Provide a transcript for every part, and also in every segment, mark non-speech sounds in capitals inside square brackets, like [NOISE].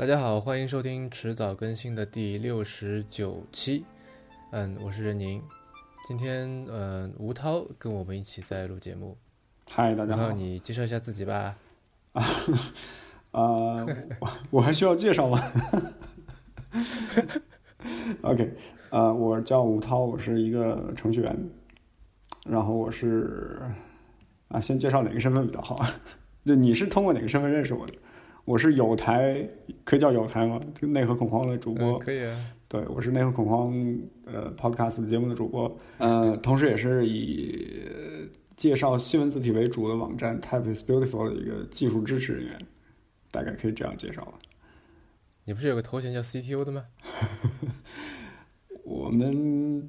大家好，欢迎收听迟早更新的第六十九期。嗯，我是任宁。今天，嗯，吴涛跟我们一起在录节目。嗨，大家好。你介绍一下自己吧。啊，[LAUGHS] 我 [LAUGHS] 我还需要介绍吗？[LAUGHS] OK，呃，我叫吴涛，我是一个程序员。然后我是啊，先介绍哪个身份比较好？就你是通过哪个身份认识我的？我是有台，可以叫有台吗？内核恐慌的主播，可以啊。对，我是内核恐慌呃 Podcast 节目的主播，呃，同时也是以介绍新闻字体为主的网站 Type is Beautiful 的一个技术支持人员，大概可以这样介绍了。你不是有个头衔叫 CTO 的吗？[LAUGHS] 我们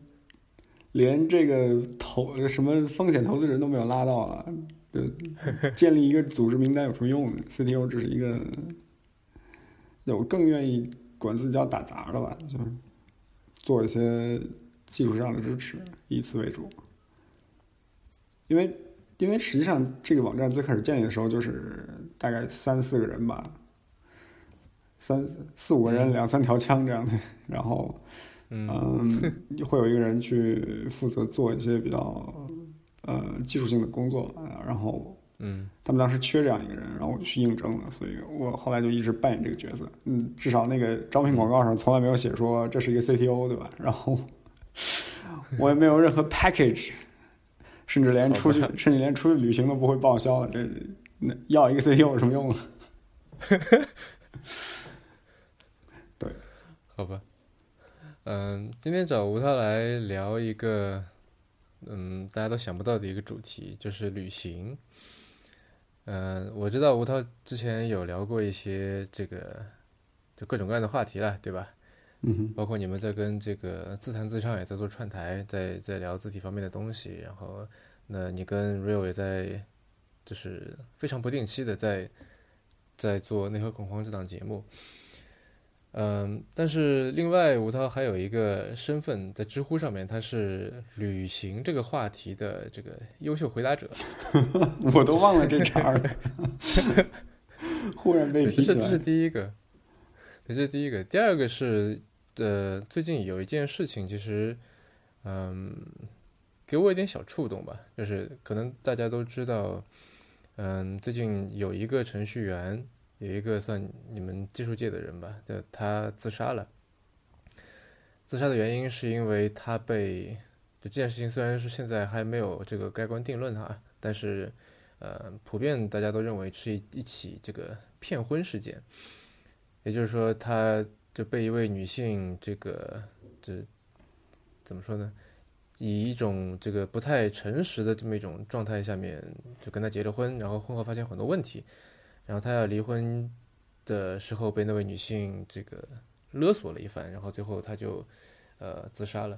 连这个投什么风险投资人都没有拉到啊。对，建立一个组织名单有什么用呢？CTO 只是一个，我更愿意管自己叫打杂的吧，就是做一些技术上的支持，以此为主。因为，因为实际上这个网站最开始建立的时候就是大概三四个人吧，三四五个人，两三条枪这样的，然后，嗯，会有一个人去负责做一些比较。呃，技术性的工作，然后，嗯，他们当时缺这样一个人，然后我就去应征了，所以我后来就一直扮演这个角色。嗯，至少那个招聘广告上从来没有写说这是一个 CTO，对吧？然后 [LAUGHS] 我也没有任何 package，甚至连出去，甚至连出去旅行都不会报销的。这那要一个 CTO 有什么用呢？[LAUGHS] 对，好吧。嗯，今天找吴涛来聊一个。嗯，大家都想不到的一个主题就是旅行。嗯，我知道吴涛之前有聊过一些这个，就各种各样的话题了，对吧？嗯包括你们在跟这个自弹自唱也在做串台，在在聊字体方面的东西。然后，那你跟 Real 也在，就是非常不定期的在在做内核恐慌这档节目。嗯，但是另外吴涛还有一个身份在知乎上面，他是旅行这个话题的这个优秀回答者。[LAUGHS] 我都忘了这茬了，[LAUGHS] 忽然被提起来。这是第一个，这是第一个。第二个是，呃，最近有一件事情，其实，嗯，给我一点小触动吧，就是可能大家都知道，嗯，最近有一个程序员。有一个算你们技术界的人吧，就他自杀了。自杀的原因是因为他被就这件事情虽然是现在还没有这个盖棺定论哈，但是呃，普遍大家都认为是一一起这个骗婚事件。也就是说，他就被一位女性这个这怎么说呢？以一种这个不太诚实的这么一种状态下面就跟他结了婚，然后婚后发现很多问题。然后他要离婚的时候，被那位女性这个勒索了一番，然后最后他就呃自杀了。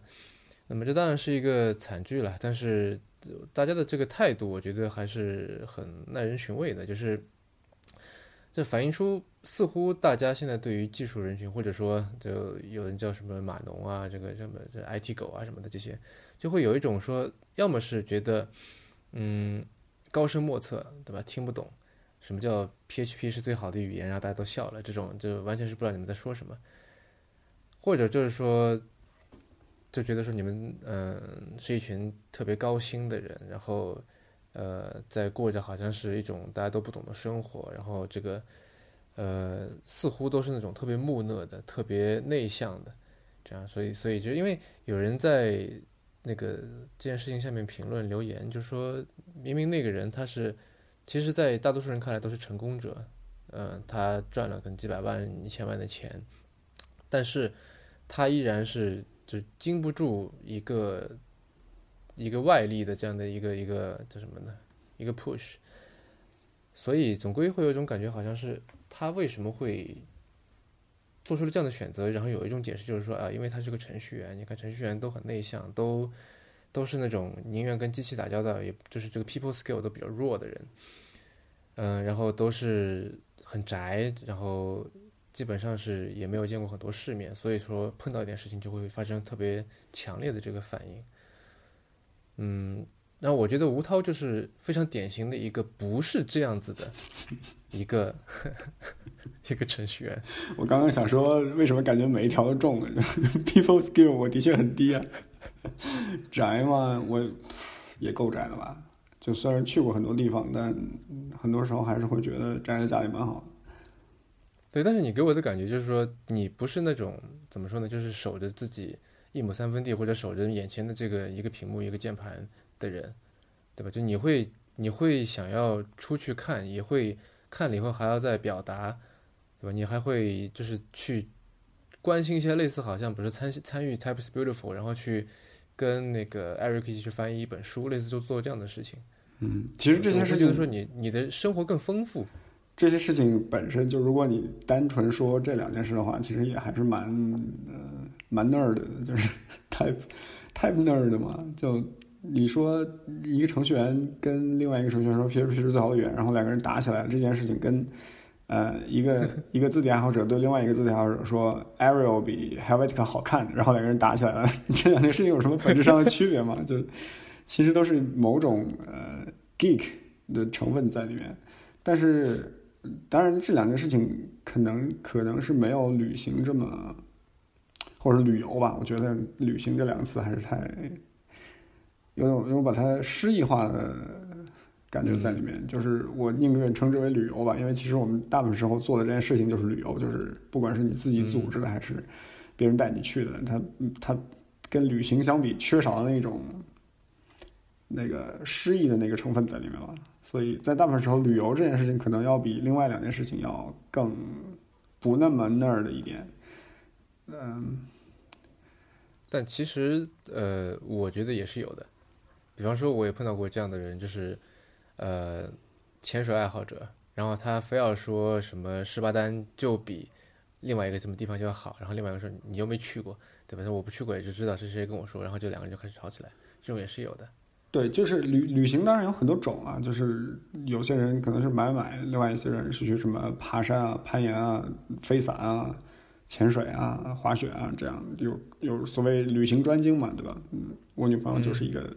那么这当然是一个惨剧了，但是大家的这个态度，我觉得还是很耐人寻味的。就是这反映出，似乎大家现在对于技术人群，或者说就有人叫什么码农啊，这个什么这 IT 狗啊什么的这些，就会有一种说，要么是觉得嗯高深莫测，对吧？听不懂。什么叫 PHP 是最好的语言？然后大家都笑了，这种就完全是不知道你们在说什么，或者就是说，就觉得说你们嗯是一群特别高薪的人，然后呃在过着好像是一种大家都不懂的生活，然后这个呃似乎都是那种特别木讷的、特别内向的这样，所以所以就因为有人在那个这件事情下面评论留言，就说明明那个人他是。其实，在大多数人看来都是成功者，嗯，他赚了可能几百万、一千万的钱，但是他依然是就经不住一个一个外力的这样的一个一个叫什么呢？一个 push，所以总归会有一种感觉，好像是他为什么会做出了这样的选择？然后有一种解释就是说啊，因为他是个程序员，你看程序员都很内向，都。都是那种宁愿跟机器打交道，也就是这个 people skill 都比较弱的人，嗯，然后都是很宅，然后基本上是也没有见过很多世面，所以说碰到一点事情就会发生特别强烈的这个反应。嗯，那我觉得吴涛就是非常典型的一个不是这样子的一个 [LAUGHS] 一个程序员。我刚刚想说，为什么感觉每一条都中了？[LAUGHS] People skill 我的确很低啊。[LAUGHS] 宅嘛，我也够宅的吧？就虽然去过很多地方，但很多时候还是会觉得宅在家里蛮好的。对，但是你给我的感觉就是说，你不是那种怎么说呢？就是守着自己一亩三分地，或者守着眼前的这个一个屏幕、一个键盘的人，对吧？就你会你会想要出去看，也会看了以后还要再表达，对吧？你还会就是去关心一些类似，好像不是参参与 Types Beautiful，然后去跟那个 Eric 一起去翻译一本书，类似就做这样的事情。嗯，其实这些事情就是说你你的生活更丰富。这些事情本身就，如果你单纯说这两件事的话，其实也还是蛮呃蛮 nerd 的，就是 [LAUGHS] type type nerd 的嘛。就你说一个程序员跟另外一个程序员说 PHP 是最好的语言，然后两个人打起来了，这件事情跟呃一个 [LAUGHS] 一个字体爱好者对另外一个字体爱好者说 Arial 比 Helvetica 好看，然后两个人打起来了，[LAUGHS] 这两件事情有什么本质上的区别吗？[LAUGHS] 就其实都是某种呃 geek 的成分在里面，但是。当然，这两件事情可能可能是没有旅行这么，或者旅游吧。我觉得“旅行”这两个词还是太有种有种把它诗意化的感觉在里面。就是我宁愿称之为旅游吧，因为其实我们大部分时候做的这件事情就是旅游，就是不管是你自己组织的还是别人带你去的，它它跟旅行相比，缺少了那种那个诗意的那个成分在里面了。所以在大部分时候，旅游这件事情可能要比另外两件事情要更不那么那儿的一点。嗯，但其实呃，我觉得也是有的。比方说，我也碰到过这样的人，就是呃，潜水爱好者，然后他非要说什么十八丹就比另外一个什么地方就要好，然后另外一个说你又没去过，对吧？说我不去过也就知道是谁跟我说，然后就两个人就开始吵起来，这种也是有的。对，就是旅旅行，当然有很多种啊。就是有些人可能是买买，另外一些人是去什么爬山啊、攀岩啊、飞伞啊、潜水啊、滑雪啊，这样有有所谓旅行专精嘛，对吧？嗯，我女朋友就是一个，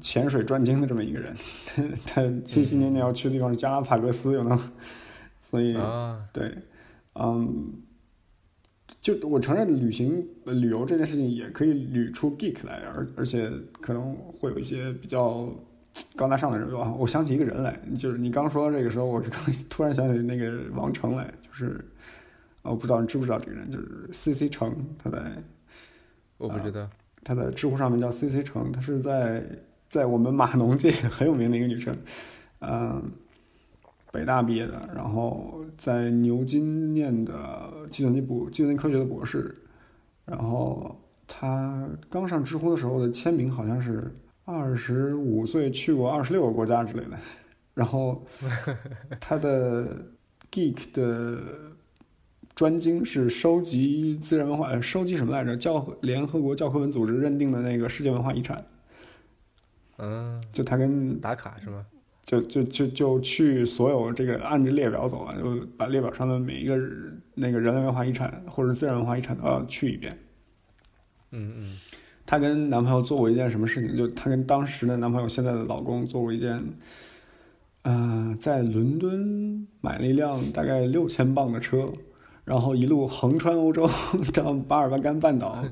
潜水专精的这么一个人。[LAUGHS] 他心心念念要去的地方是加拉帕戈斯，有能，[LAUGHS] 所以对，嗯。就我承认，旅行、旅游这件事情也可以捋出 geek 来，而而且可能会有一些比较高大上的人啊。我想起一个人来，就是你刚说到这个时候，我刚突然想起那个王成来，就是我不知道你知不知道这个人，就是 C C 成，他在我不知道，他的知乎上面叫 C C 成，他是在在我们码农界很有名的一个女生，嗯。北大毕业的，然后在牛津念的计算机博计算机科学的博士，然后他刚上知乎的时候的签名好像是二十五岁去过二十六个国家之类的，然后他的 [LAUGHS] geek 的专精是收集自然文化，收集什么来着？教联合国教科文组织认定的那个世界文化遗产。嗯，就他跟打卡是吗？就就就就去所有这个按着列表走啊，就把列表上的每一个那个人类文化遗产或者自然文化遗产都要去一遍。嗯嗯，她跟男朋友做过一件什么事情？就她跟当时的男朋友现在的老公做过一件，啊，在伦敦买了一辆大概六千磅的车，然后一路横穿欧洲 [LAUGHS] 到巴尔干干半岛。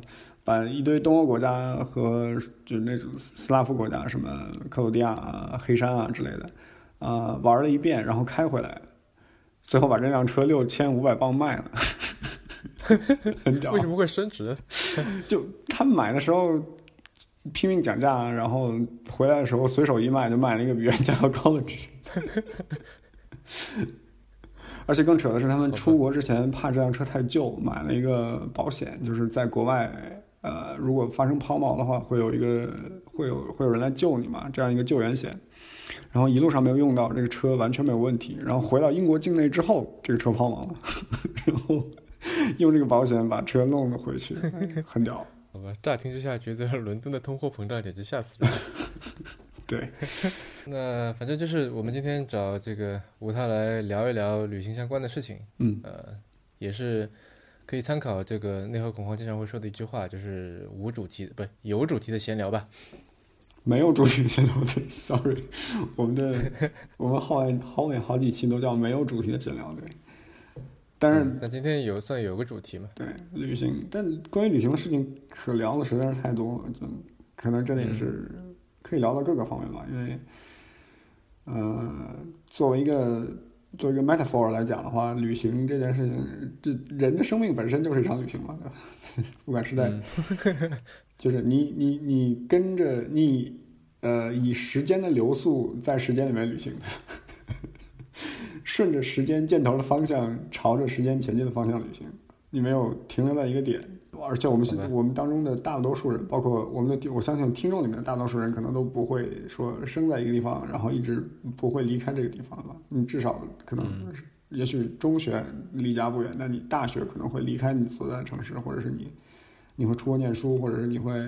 把一堆东欧国家和就是那种斯拉夫国家，什么克罗地亚啊、黑山啊之类的，啊玩了一遍，然后开回来，最后把这辆车六千五百磅卖了，很屌。为什么会升值？[LAUGHS] 就他买的时候拼命讲价，然后回来的时候随手一卖，就卖了一个比原价要高的值。[LAUGHS] 而且更扯的是，他们出国之前怕这辆车太旧，买了一个保险，就是在国外。呃，如果发生抛锚的话，会有一个会有会有人来救你嘛？这样一个救援险，然后一路上没有用到，这个车完全没有问题。然后回到英国境内之后，这个车抛锚了，[LAUGHS] 然后用这个保险把车弄了回去，很屌。[LAUGHS] 好吧，乍听之下觉得伦敦的通货膨胀简直吓死人。[LAUGHS] [LAUGHS] 对，[LAUGHS] 那反正就是我们今天找这个吴涛来聊一聊旅行相关的事情。嗯，呃，也是。可以参考这个内核恐慌经常会说的一句话，就是无主题不有主题的闲聊吧。没有主题的闲聊队，sorry，[LAUGHS] 我们的我们后面后面好几期都叫没有主题的闲聊对。但是，那今天有算有个主题嘛？对，旅行。但关于旅行的事情可聊的实在是太多了，就可能真的也是可以聊到各个方面吧。因为，呃，作为一个作为一个 metaphor 来讲的话，旅行这件事情，这人的生命本身就是一场旅行嘛，对吧？[LAUGHS] 不管是在。就是你你你跟着你，呃，以时间的流速在时间里面旅行，顺着时间箭头的方向，朝着时间前进的方向旅行，你没有停留在一个点。而且我们现在我们当中的大多数人，包括我们的我相信听众里面的大多数人，可能都不会说生在一个地方，然后一直不会离开这个地方吧。你至少可能，也许中学离家不远，但你大学可能会离开你所在的城市，或者是你。你会出国念书，或者是你会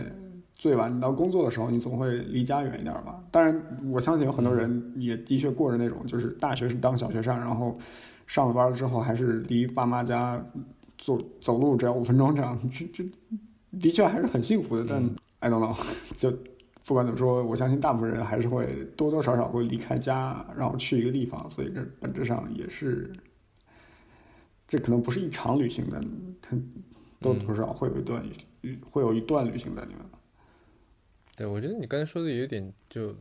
最晚你到工作的时候，你总会离家远一点吧？当然，我相信有很多人也的确过着那种，就是大学是当小学生，然后上了班了之后还是离爸妈家走走路只要五分钟这样，这这的确还是很幸福的。但 I don't know，[LAUGHS] 就不管怎么说，我相信大部分人还是会多多少少会离开家，然后去一个地方，所以这本质上也是，这可能不是一场旅行的，它。多多少会有一段旅，会有一段旅行在里面。对，我觉得你刚才说的有点就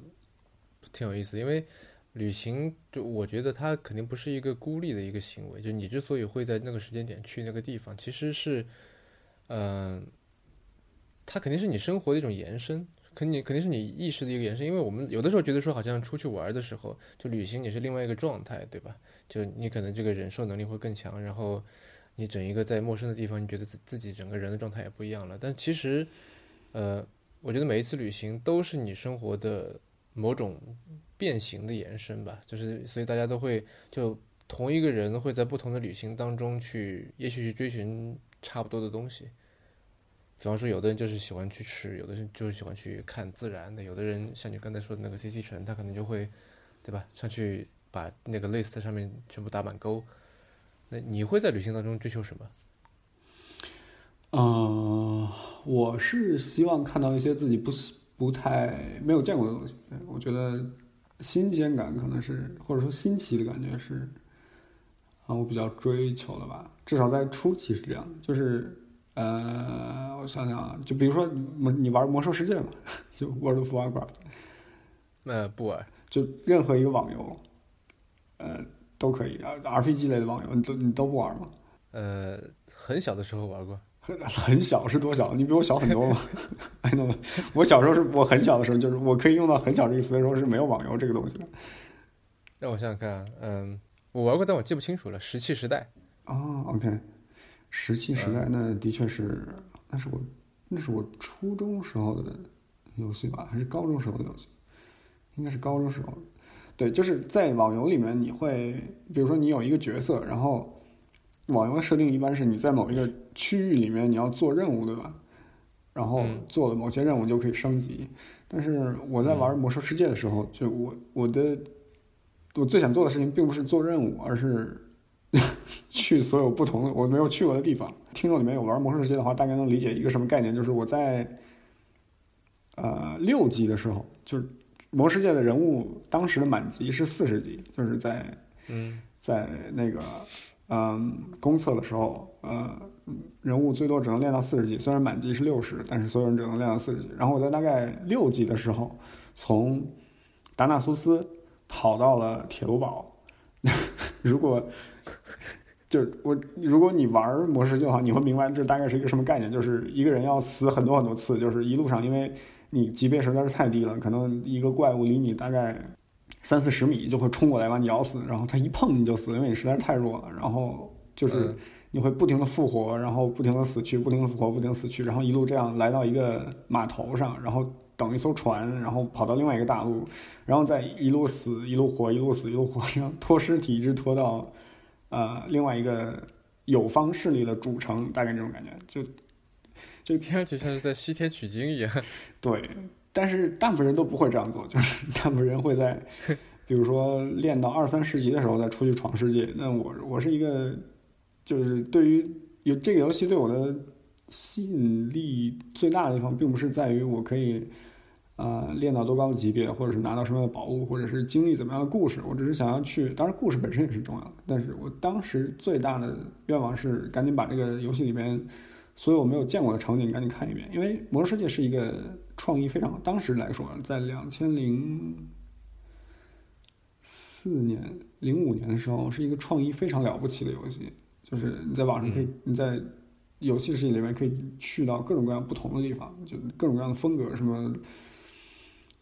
挺有意思，因为旅行就我觉得它肯定不是一个孤立的一个行为。就你之所以会在那个时间点去那个地方，其实是，嗯，它肯定是你生活的一种延伸，肯定肯定是你意识的一个延伸。因为我们有的时候觉得说，好像出去玩的时候，就旅行你是另外一个状态，对吧？就你可能这个忍受能力会更强，然后。你整一个在陌生的地方，你觉得自自己整个人的状态也不一样了。但其实，呃，我觉得每一次旅行都是你生活的某种变形的延伸吧。就是，所以大家都会就同一个人会在不同的旅行当中去，也许去追寻差不多的东西。比方说，有的人就是喜欢去吃，有的人就是喜欢去看自然的，有的人像你刚才说的那个 C C 城，他可能就会，对吧？上去把那个 list 上面全部打满勾。那你会在旅行当中追求什么？嗯，我是希望看到一些自己不不太没有见过的东西。对我觉得新鲜感可能是或者说新奇的感觉是啊，我比较追求的吧。至少在初期是这样。就是呃，我想想啊，就比如说魔你玩魔兽世界嘛，[LAUGHS] 就 World of Warcraft。那不玩，就任何一个网游，呃。都可以啊，RPG 类的网游你都你都不玩吗？呃，很小的时候玩过，[LAUGHS] 很小是多小？你比我小很多吗？[LAUGHS] 哎，那我小时候是我很小的时候，就是我可以用到很小这个词的时候是没有网游这个东西的。让我想想看，嗯，我玩过，但我记不清楚了。石器时代啊，OK，石器时代那的确是，那是我那是我初中时候的游戏吧，还是高中时候的游戏？应该是高中时候。对，就是在网游里面，你会比如说你有一个角色，然后网游的设定一般是你在某一个区域里面你要做任务，对吧？然后做了某些任务就可以升级。但是我在玩魔兽世界的时候，就我我的我最想做的事情并不是做任务，而是 [LAUGHS] 去所有不同的我没有去过的地方。听众里面有玩魔兽世界的话，大概能理解一个什么概念，就是我在呃六级的时候，就是。魔世界的人物当时的满级是四十级，就是在，嗯，在那个，嗯，公测的时候，呃，人物最多只能练到四十级，虽然满级是六十，但是所有人只能练到四十级。然后我在大概六级的时候，从达纳苏斯跑到了铁炉堡。[LAUGHS] 如果，就我，如果你玩模式就好，你会明白这大概是一个什么概念，就是一个人要死很多很多次，就是一路上因为。你级别实在是太低了，可能一个怪物离你大概三四十米就会冲过来把你咬死，然后它一碰你就死，因为你实在是太弱了。然后就是你会不停的复活，然后不停的死去，不停的复活，不停的死去，然后一路这样来到一个码头上，然后等一艘船，然后跑到另外一个大陆，然后再一路死一路活，一路死一路活，这样拖尸体一直拖到呃另外一个有方势力的主城，大概这种感觉就。这个听上去像是在西天取经一样。对，但是大部分人都不会这样做，就是 [LAUGHS] 大部分人会在，[LAUGHS] 比如说练到二三十级的时候再出去闯世界。那我我是一个，就是对于有这个游戏对我的吸引力最大的地方，并不是在于我可以呃，练到多高的级别，或者是拿到什么样的宝物，或者是经历怎么样的故事。我只是想要去，当然故事本身也是重要的，但是我当时最大的愿望是赶紧把这个游戏里面所有我没有见过的场景赶紧看一遍，因为《魔兽世界》是一个创意非常，当时来说，在两千零四年、零五年的时候，是一个创意非常了不起的游戏，就是你在网上可以你在。游戏世界里面可以去到各种各样不同的地方，就各种各样的风格，什么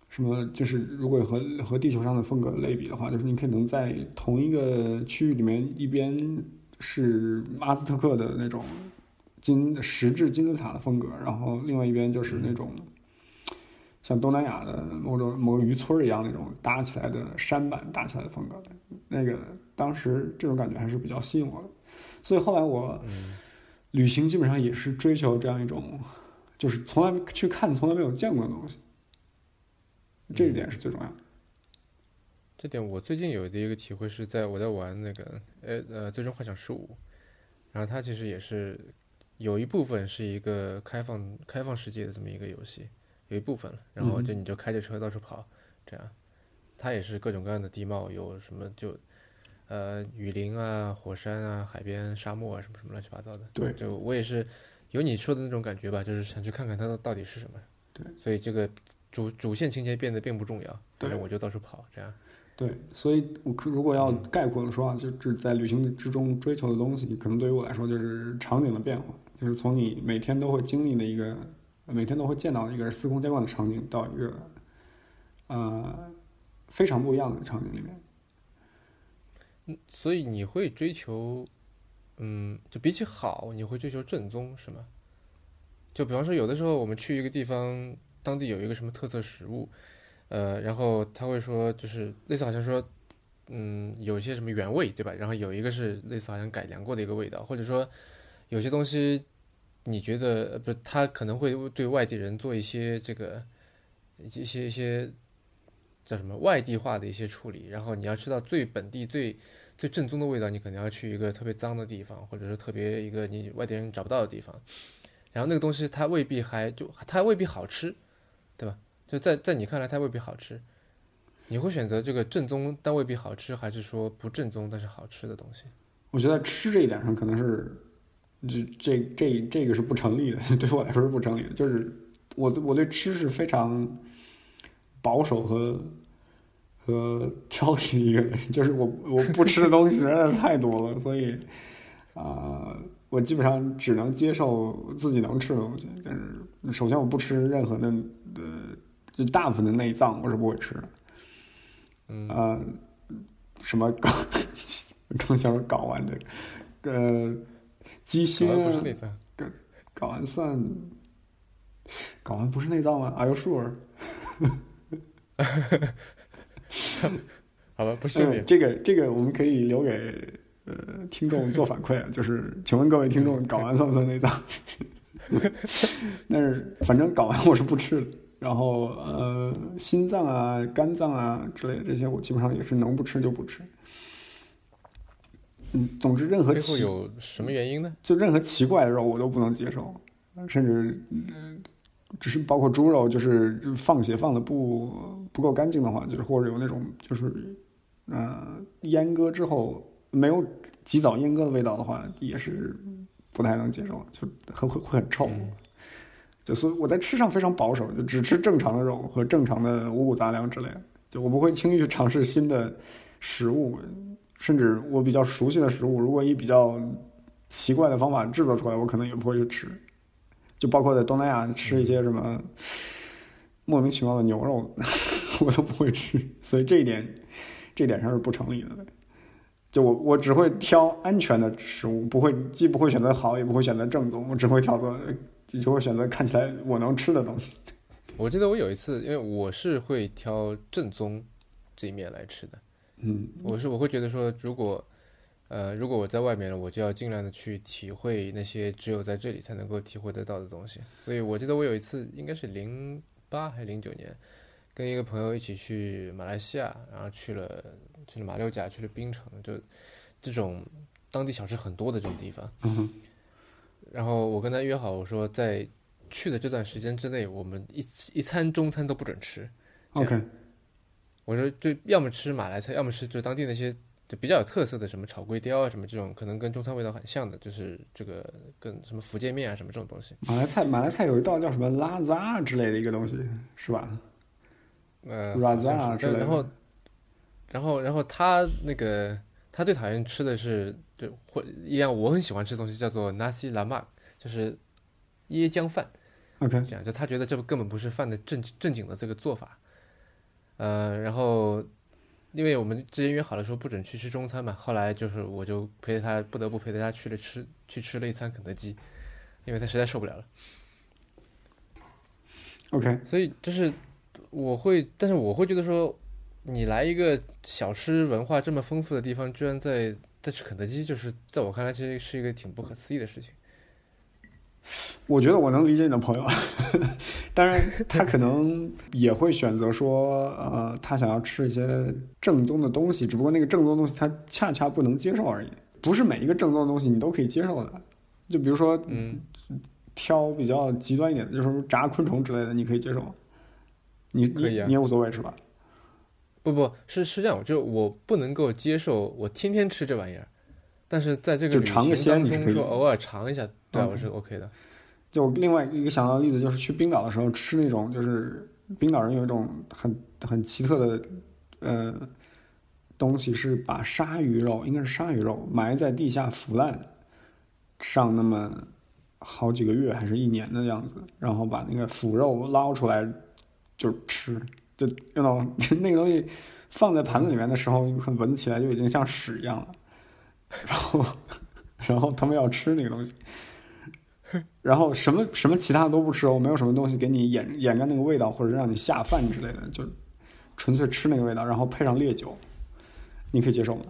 什么，就是如果和和地球上的风格类比的话，就是你可能在同一个区域里面，一边是阿兹特克的那种金石质金字塔的风格，然后另外一边就是那种像东南亚的某种某个渔村一样那种搭起来的山板搭起来的风格，那个当时这种感觉还是比较吸引我的，所以后来我。旅行基本上也是追求这样一种，就是从来去看从来没有见过的东西，这一点是最重要的。这点我最近有的一个体会是在我在玩那个呃呃《最终幻想十五》，然后它其实也是有一部分是一个开放开放世界的这么一个游戏，有一部分了，然后就你就开着车到处跑，这样，它也是各种各样的地貌，有什么就。呃，雨林啊，火山啊，海边、沙漠啊，什么什么乱七八糟的。对，就我也是有你说的那种感觉吧，就是想去看看它到底是什么。对，所以这个主主线情节变得并不重要，反正我就到处跑，这样。对，所以我如果要概括的说啊，就是在旅行之中追求的东西，可能对于我来说就是场景的变化，就是从你每天都会经历的一个，每天都会见到一个司空见惯的场景，到一个呃非常不一样的场景里面。所以你会追求，嗯，就比起好，你会追求正宗是吗？就比方说，有的时候我们去一个地方，当地有一个什么特色食物，呃，然后他会说，就是类似好像说，嗯，有一些什么原味，对吧？然后有一个是类似好像改良过的一个味道，或者说有些东西，你觉得不，他可能会对外地人做一些这个一些一些。叫什么外地化的一些处理，然后你要吃到最本地、最最正宗的味道，你可能要去一个特别脏的地方，或者说特别一个你外地人找不到的地方。然后那个东西它未必还就它未必好吃，对吧？就在在你看来它未必好吃，你会选择这个正宗但未必好吃，还是说不正宗但是好吃的东西？我觉得吃这一点上可能是这这这这个是不成立的，[LAUGHS] 对我来说是不成立的。就是我我对吃是非常。保守和和挑剔的一个人，就是我我不吃的东西实在是太多了，所以啊，我基本上只能接受自己能吃的东西。但是首先我不吃任何的呃，就大部分的内脏我是不会吃的。嗯，什么 [LAUGHS] 刚，刚想说睾丸的，呃，鸡心啊，睾睾丸算睾丸不是内脏吗？Are you sure？[LAUGHS] 好吧，不是 [LAUGHS] 这个，这个我们可以留给呃听众做反馈啊。[LAUGHS] 就是，请问各位听众，睾丸算不算内脏？但是反正睾丸我是不吃的。然后呃，心脏啊、肝脏啊之类的这些，我基本上也是能不吃就不吃。嗯，总之任何背后有什么原因呢？就任何奇怪的肉我都不能接受，甚至。只是包括猪肉，就是放血放的不不够干净的话，就是或者有那种就是，呃，阉割之后没有及早阉割的味道的话，也是不太能接受，就很会会很臭。就所以我在吃上非常保守，就只吃正常的肉和正常的五谷杂粮之类的。就我不会轻易去尝试新的食物，甚至我比较熟悉的食物，如果以比较奇怪的方法制作出来，我可能也不会去吃。就包括在东南亚吃一些什么莫名其妙的牛肉，[LAUGHS] 我都不会吃，所以这一点，这一点上是不成立的。就我我只会挑安全的食物，不会既不会选择好，也不会选择正宗，我只会挑择，就会选择看起来我能吃的东西。我记得我有一次，因为我是会挑正宗这一面来吃的，嗯，我是我会觉得说如果。呃，如果我在外面了，我就要尽量的去体会那些只有在这里才能够体会得到的东西。所以我记得我有一次，应该是零八还是零九年，跟一个朋友一起去马来西亚，然后去了去了马六甲，去了槟城，就这种当地小吃很多的这种地方。然后我跟他约好，我说在去的这段时间之内，我们一一餐中餐都不准吃。OK，我说就要么吃马来菜，要么吃就当地那些就比较有特色的什么炒粿条啊，什么这种可能跟中餐味道很像的，就是这个跟什么福建面啊什么这种东西。马来菜马来菜有一道叫什么拉扎之类的一个东西，是吧？呃像是之类的然后，然后，然后他那个他最讨厌吃的是，就或一样我很喜欢吃的东西叫做 nasi lemak，就是椰浆饭。OK，这样就他觉得这根本不是饭的正正经的这个做法。呃，然后因为我们之前约好了说不准去吃中餐嘛，后来就是我就陪着他，不得不陪着他去了吃去吃了一餐肯德基，因为他实在受不了了。OK，所以就是我会，但是我会觉得说，你来一个小吃文化这么丰富的地方，居然在在吃肯德基，就是在我看来其实是一个挺不可思议的事情。我觉得我能理解你的朋友，[LAUGHS] 当然 [LAUGHS] 他可能也会选择说，呃，他想要吃一些正宗的东西，只不过那个正宗的东西他恰恰不能接受而已。不是每一个正宗的东西你都可以接受的，就比如说嗯，挑比较极端一点的，就是炸昆虫之类的，你可以接受吗？你可以啊你你也无所谓是吧？不不是是这样，就我不能够接受我天天吃这玩意儿，但是在这个尝个行当鲜你可以的中说偶尔尝一下，对我是 OK 的。就另外一个想到的例子就是去冰岛的时候吃那种，就是冰岛人有一种很很奇特的呃东西，是把鲨鱼肉，应该是鲨鱼肉埋在地下腐烂上那么好几个月还是一年的样子，然后把那个腐肉捞出来就吃，就用到 [LAUGHS] 那个东西放在盘子里面的时候，闻起来就已经像屎一样了，然后然后他们要吃那个东西。然后什么什么其他的都不吃哦，没有什么东西给你掩掩盖那个味道，或者让你下饭之类的，就纯粹吃那个味道，然后配上烈酒，你可以接受吗？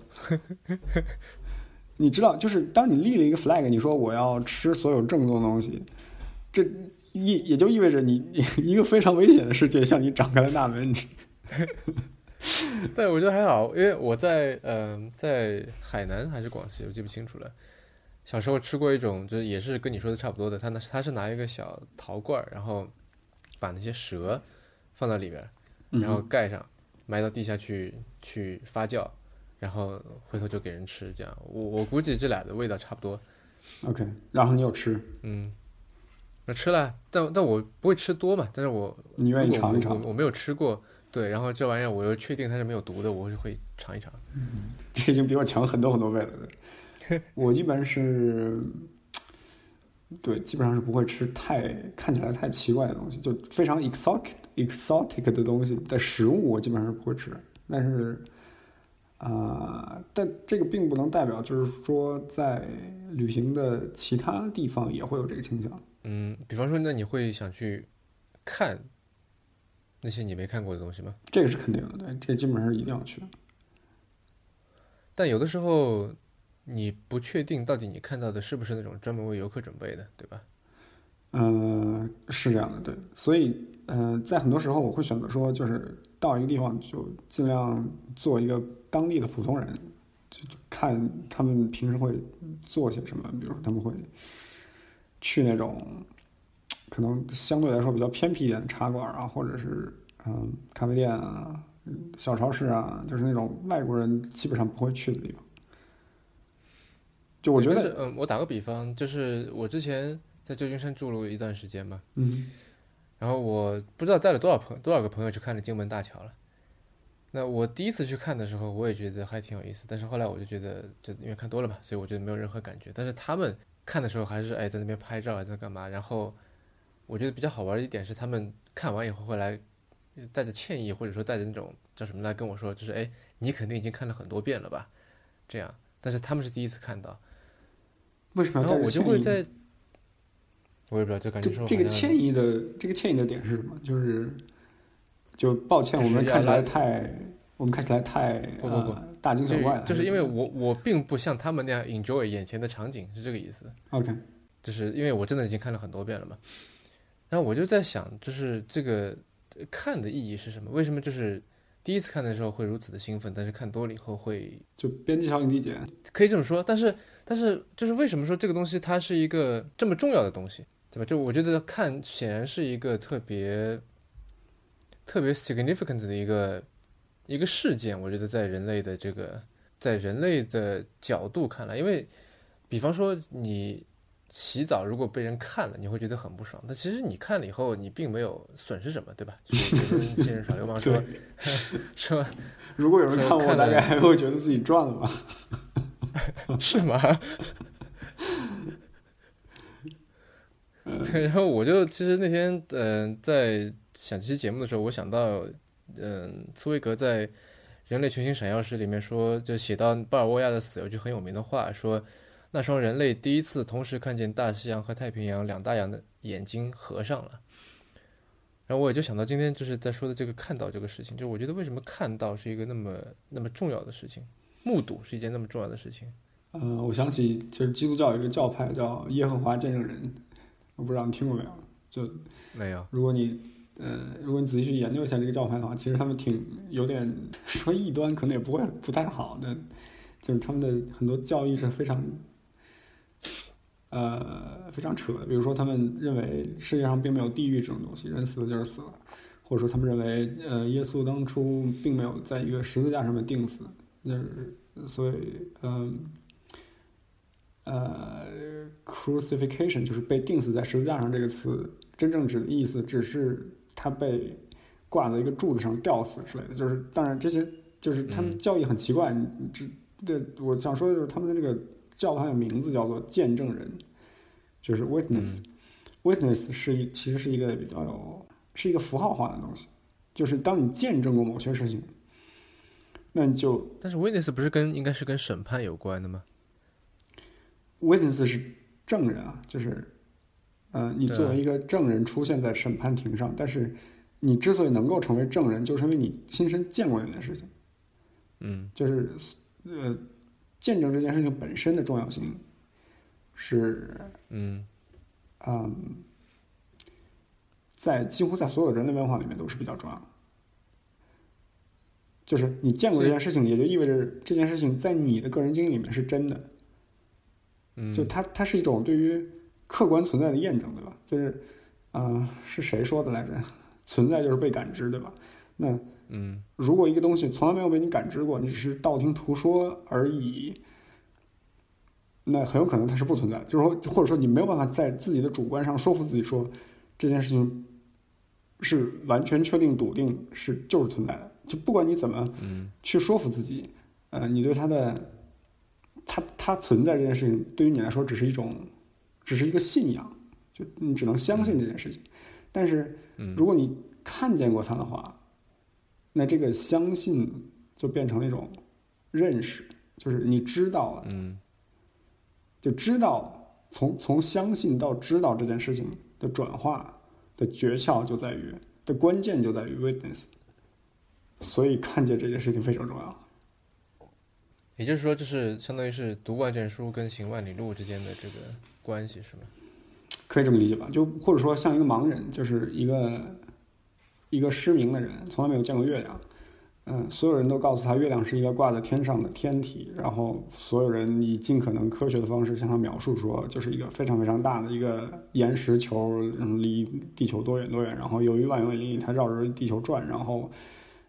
[LAUGHS] 你知道，就是当你立了一个 flag，你说我要吃所有正宗的东西，这意也就意味着你一个非常危险的世界向你敞开了大门。[LAUGHS] 但我觉得还好，因为我在嗯、在海南还是广西，我记不清楚了。小时候吃过一种，就是也是跟你说的差不多的，他那他是拿一个小陶罐儿，然后把那些蛇放到里边，然后盖上，埋到地下去去发酵，然后回头就给人吃。这样，我我估计这俩的味道差不多。OK，然后你有吃，嗯，那吃了，但但我不会吃多嘛，但是我你愿意尝一尝我我没有吃过，对，然后这玩意儿我又确定它是没有毒的，我是会尝一尝。嗯 [LAUGHS] 这已经比我强很多很多倍了。对我一般是，对，基本上是不会吃太看起来太奇怪的东西，就非常 exotic exotic 的东西的食物，我基本上是不会吃。但是，啊、但这个并不能代表就是说在旅行的其他地方也会有这个倾向。嗯，比方说，那你会想去看那些你没看过的东西吗？这个是肯定的，对，这基本上是一定要去的。但有的时候你不确定到底你看到的是不是那种专门为游客准备的，对吧？嗯，是这样的，对，所以，嗯、在很多时候我会选择说，就是到一个地方就尽量做一个当地的普通人，就就看他们平时会做些什么，比如说他们会去那种可能相对来说比较偏僻一点的茶馆啊，或者是嗯咖啡店啊、嗯小超市啊，就是那种外国人基本上不会去的地方。就我觉得，是嗯，我打个比方，就是我之前在旧金山住了一段时间嘛，嗯然后我不知道带了多少朋多少个朋友去看了金门大桥了。那我第一次去看的时候，我也觉得还挺有意思，但是后来我就觉得，就因为看多了嘛，所以我觉得没有任何感觉。但是他们看的时候还是哎在那边拍照啊，在干嘛？然后我觉得比较好玩的一点是，他们看完以后会来带着歉意，或者说带着那种叫什么来跟我说，就是哎，你肯定已经看了很多遍了吧？这样，但是他们是第一次看到，为什么然后我就？会在，我也不知道，就感觉说这个歉意的这个歉意的点是什么？就是就抱歉，我们看起来来太我们看起来太不不不呃大惊小怪了，就是因为我我并不像他们那样 enjoy 眼前的场景，是这个意思。OK 就是因为我真的已经看了很多遍了嘛，然后我就在想，就是这个呃看的意义是什么？为什么就是第一次看的时候会如此的兴奋，但是看多了以后会就边际效应递减。可以这么说，但是但是就是为什么说这个东西它是一个这么重要的东西？对吧？就我觉得看显然是一个特别特别 significant 的一个一个事件。我觉得在人类的这个在人类的角度看来，因为比方说你洗澡如果被人看了，你会觉得很不爽。但其实你看了以后，你并没有损失什么，对吧？[LAUGHS] 就是有人新人耍流氓说 [LAUGHS] 说，如果有人看我，大概还会觉得自己赚了吧？[LAUGHS] 是吗？对，然后我就其实那天嗯，在想这期节目的时候，我想到嗯，茨威格在《人类群星闪耀时》里面说，就写到巴尔沃亚的死有句很有名的话，说那双人类第一次同时看见大西洋和太平洋两大洋的眼睛合上了。然后我也就想到今天就是在说的这个看到这个事情，就我觉得为什么看到是一个那么那么重要的事情，目睹是一件那么重要的事情。嗯，我想起就是基督教有一个教派叫耶和华见证人。我不知道你听过没有？就没有。如果你，呃，如果你仔细去研究一下这个教派的话，其实他们挺有点说异端，可能也不会不太好的。就是他们的很多教义是非常，呃，非常扯的。比如说，他们认为世界上并没有地狱这种东西，人死了就是死了；或者说，他们认为，呃，耶稣当初并没有在一个十字架上面钉死，就是所以，嗯。呃，crucifixion 就是被钉死在十字架上这个词，真正指的意思只是他被挂在一个柱子上吊死之类的。就是，当然这些就是他们教义很奇怪。这，这我想说的就是他们的这个教派的名字叫做见证人，就是 witness。witness 是一其实是一个比较有是一个符号化的东西，就是当你见证过某些事情，那你就但是 witness 不是跟应该是跟审判有关的吗？Witness 是证人啊，就是，呃，你作为一个证人出现在审判庭上，但是你之所以能够成为证人，就是因为你亲身见过那件事情。嗯，就是呃，见证这件事情本身的重要性是，嗯，嗯，在几乎在所有人类文化里面都是比较重要的。就是你见过这件事情，也就意味着这件事情在你的个人经历里面是真的。就它，它是一种对于客观存在的验证，对吧？就是，啊，是谁说的来着？存在就是被感知，对吧？那，嗯，如果一个东西从来没有被你感知过，你只是道听途说而已，那很有可能它是不存在。就是说，或者说你没有办法在自己的主观上说服自己说这件事情是完全确定、笃定是就是存在的。就不管你怎么去说服自己，呃，你对它的。它它存在这件事情，对于你来说只是一种，只是一个信仰，就你只能相信这件事情。但是，如果你看见过它的话，那这个相信就变成了一种认识，就是你知道了，嗯，就知道从从相信到知道这件事情的转化的诀窍就在于的关键就在于 witness，所以看见这件事情非常重要。也就是说，这是相当于是读万卷书跟行万里路之间的这个关系，是吗？可以这么理解吧？就或者说，像一个盲人，就是一个一个失明的人，从来没有见过月亮。嗯，所有人都告诉他，月亮是一个挂在天上的天体，然后所有人以尽可能科学的方式向他描述说，就是一个非常非常大的一个岩石球，离地球多远多远，然后由于万有引力，它绕着地球转，然后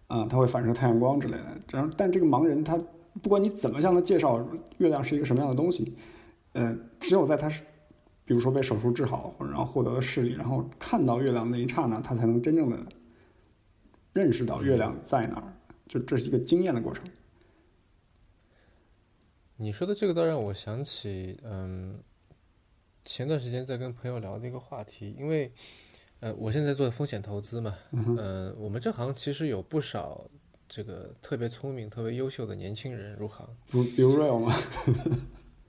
啊，它会反射太阳光之类的。然后，但这个盲人他。不管你怎么向他介绍月亮是一个什么样的东西，呃，只有在他是，比如说被手术治好，或者然后获得了视力，然后看到月亮那一刹那，他才能真正的认识到月亮在哪儿。就这是一个经验的过程。你说的这个倒让我想起，嗯，前段时间在跟朋友聊的一个话题，因为，呃，我现在做风险投资嘛，嗯，我们这行其实有不少。这个特别聪明、特别优秀的年轻人入行，比比如 Real 吗？[LAUGHS]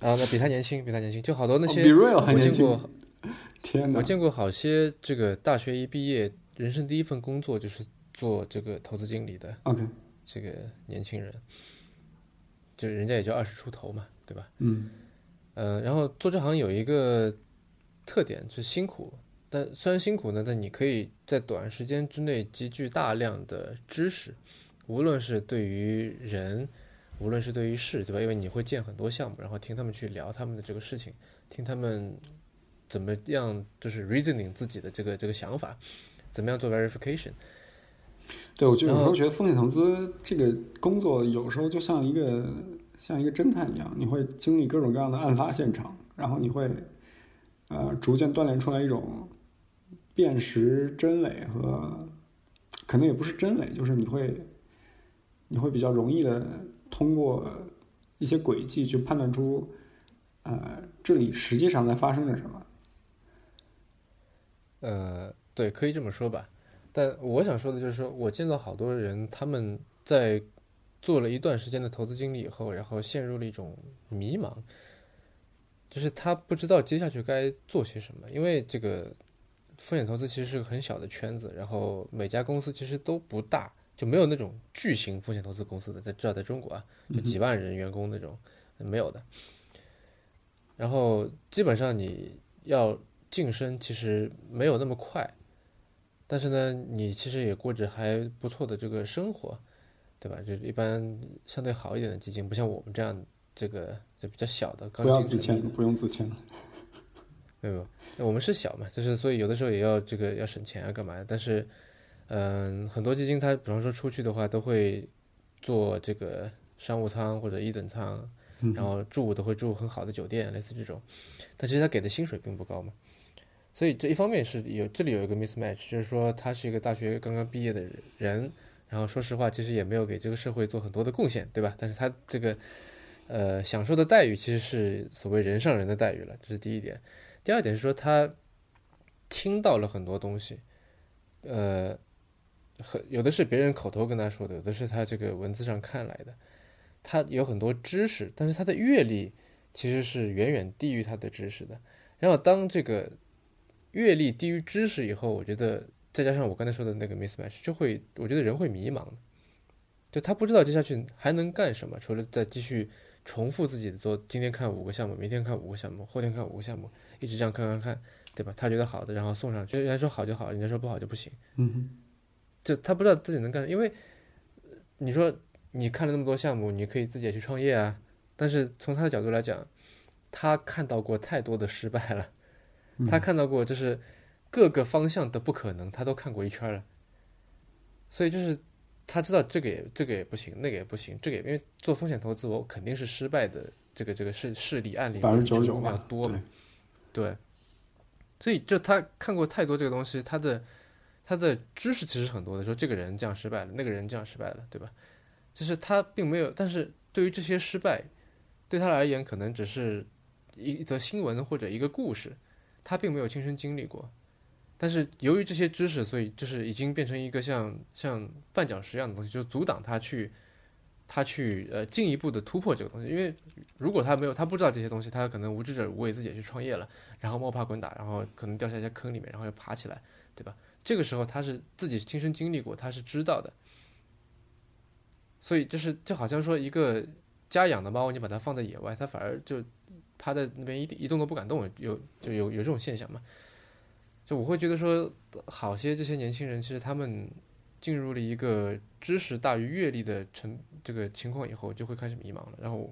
啊，那比他年轻，比他年轻，就好多那些比 Real 还年轻。天哪！我见过好些这个大学一毕业，人生第一份工作就是做这个投资经理的。OK，这个年轻人，就人家也就二十出头嘛，对吧？嗯。呃，然后做这行有一个特点是辛苦。但虽然辛苦呢，但你可以在短时间之内积聚大量的知识，无论是对于人，无论是对于事，对吧？因为你会见很多项目，然后听他们去聊他们的这个事情，听他们怎么样就是 reasoning 自己的这个这个想法，怎么样做 verification。对，我就有时候觉得风险投资这个工作有时候就像一个像一个侦探一样，你会经历各种各样的案发现场，然后你会呃逐渐锻炼出来一种辨识真伪和可能也不是真伪，就是你会你会比较容易的通过一些轨迹去判断出呃这里实际上在发生着什么。呃，对，可以这么说吧。但我想说的就是说，我见到好多人，他们在做了一段时间的投资经历以后，然后陷入了一种迷茫，就是他不知道接下去该做些什么。因为这个风险投资其实是个很小的圈子，然后每家公司其实都不大，就没有那种巨型风险投资公司的，在至少在中国啊，就几万人员工那种没有的。然后基本上你要晋升，其实没有那么快。但是呢，你其实也过着还不错的这个生活，对吧？就是一般相对好一点的基金，不像我们这样这个就比较小的刚不要进自谦，成立的，不用自谦。没有，我们是小嘛，就是所以有的时候也要这个要省钱啊，干嘛的？但是，嗯、很多基金它比方说出去的话，都会做这个商务舱或者一等舱，嗯然后住都会住很好的酒店，类似这种。但其实他给的薪水并不高嘛，所以这一方面是有这里有一个 mismatch，就是说他是一个大学刚刚毕业的人，然后说实话，其实也没有给这个社会做很多的贡献，对吧？但是他这个呃享受的待遇其实是所谓人上人的待遇了，这是第一点。第二点是说他听到了很多东西，呃，很有的是别人口头跟他说的，有的是他这个文字上看来的。他有很多知识，但是他的阅历其实是远远低于他的知识的。然后当这个阅历低于知识以后，我觉得再加上我刚才说的那个 mismatch，就会我觉得人会迷茫，就他不知道接下去还能干什么，除了再继续重复自己的做，今天看五个项目，明天看五个项目，后天看五个项目，一直这样看看看，对吧？他觉得好的，然后送上去，人家说好就好，人家说不好就不行。嗯哼，就他不知道自己能干，因为呃你说你看了那么多项目，你可以自己也去创业啊。但是从他的角度来讲，他看到过太多的失败了，他看到过就是各个方向的不可能，他都看过一圈了。所以就是他知道这个也这个也不行，那个也不行，这个也因为做风险投资，我肯定是失败的这个这个事事例案例百分之九十九成功的要，多嘛对。对，所以就他看过太多这个东西，他的他的知识其实很多的，说这个人这样失败了，那个人这样失败了，对吧？就是他并没有，但是对于这些失败，对他而言可能只是一一则新闻或者一个故事，他并没有亲身经历过。但是由于这些知识，所以就是已经变成一个像像绊脚石一样的东西，就阻挡他去他去呃进一步的突破这个东西。因为如果他没有他不知道这些东西，他可能无知者无畏，自己也去创业了，然后摸爬滚打，然后可能掉下一些坑里面，然后又爬起来，对吧？这个时候他是自己亲身经历过，他是知道的。所以就是就好像说一个家养的猫，你把它放在野外，它反而就趴在那边一一动都不敢动，有就有有这种现象嘛。就我会觉得说，好些这些年轻人，其实他们进入了一个知识大于阅历的成这个情况以后，就会开始迷茫了。然后，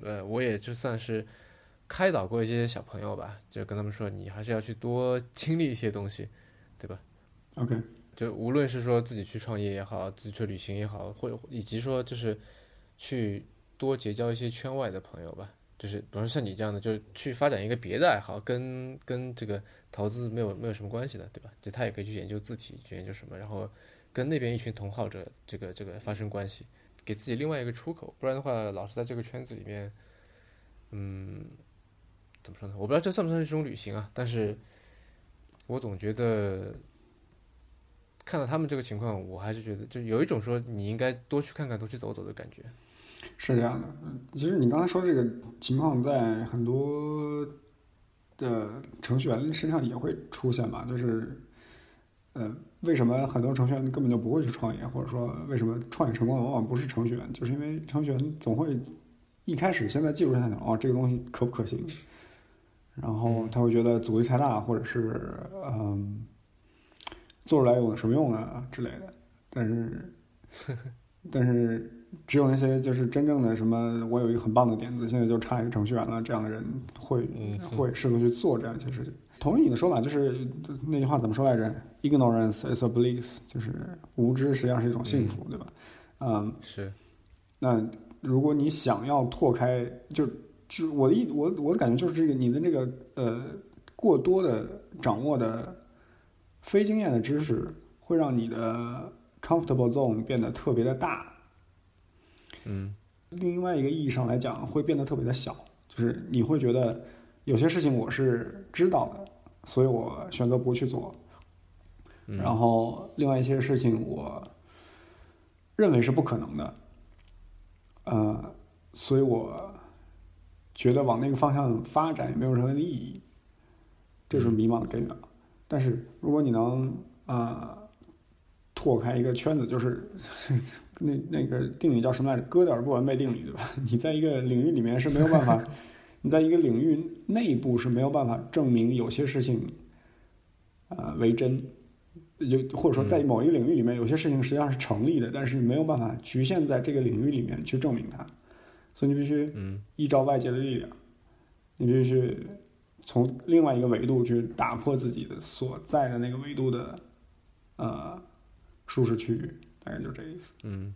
呃，我也就算是开导过一些小朋友吧，就跟他们说，你还是要去多经历一些东西，对吧？OK，就无论是说自己去创业也好，自己去旅行也好，或者以及说就是去多结交一些圈外的朋友吧，就是比如说像你这样的，就是去发展一个别的爱好，跟跟这个投资没有没有什么关系的，对吧？就他也可以去研究字体，去研究什么，然后跟那边一群同好者这个这个发生关系，给自己另外一个出口，不然的话，老是在这个圈子里面，嗯，怎么说呢？我不知道这算不算是一种旅行啊，但是我总觉得。看到他们这个情况，我还是觉得就有一种说你应该多去看看、多去走走的感觉。是这样的。嗯其实你刚才说这个情况，在很多的程序员身上也会出现吧？就是，呃，为什么很多程序员根本就不会去创业，或者说为什么创业成功的往往不是程序员？就是因为程序员总会一开始先在技术上想，哦，这个东西可不可行，然后他会觉得阻力太大，或者是嗯，做出来有什么用呢之类的。但是 [LAUGHS] 但是只有那些就是真正的什么，我有一个很棒的点子，现在就差一个程序员了，这样的人会嗯会适合去做这样一些事情。同意你的说法，就是那句话怎么说来着？Ignorance is a bliss，就是无知实际上是一种幸福，对吧？嗯，是，那如果你想要拓开，就就我的意我我的感觉就是这个你的那个呃过多的掌握的非经验的知识，会让你的 comfortable zone 变得特别的大。嗯另外一个意义上来讲，会变得特别的小，就是你会觉得有些事情我是知道的，所以我选择不去做。嗯，然后另外一些事情我认为是不可能的，呃，所以我觉得往那个方向发展也没有任何的意义，这是迷茫的根源。但是如果你能呃拓开一个圈子，就是那那个定理叫什么来着？哥德尔不完备定理，对吧？你在一个领域里面是没有办法，你在一个领域内部是没有办法证明有些事情呃为真。就或者说，在某一个领域里面，有些事情实际上是成立的，但是你没有办法局限在这个领域里面去证明它，所以你必须嗯依照外界的力量，你必须从另外一个维度去打破自己的所在的那个维度的呃舒适区域，大概就这意思。嗯。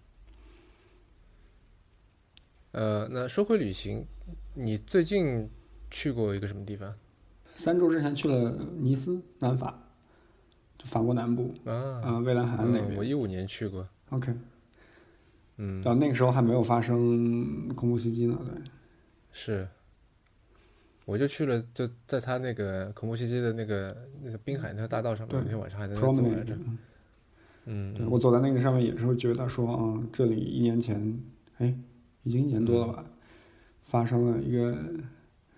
呃，那说回旅行，你最近去过一个什么地方三周之前去了尼斯，南法，就法国南部，啊？呃，蔚蓝海岸那嗯，边。我一五年去过。OK，嗯，然后那个时候还没有发生恐怖袭击呢，对。是，我就去了，就在他那个恐怖袭击的那个那个滨海那条大道上面，对那天晚上还在那走来着。嗯，对我走在那个上面也是会觉得说，嗯，这里一年前，哎，已经一年多了吧，发生了一个，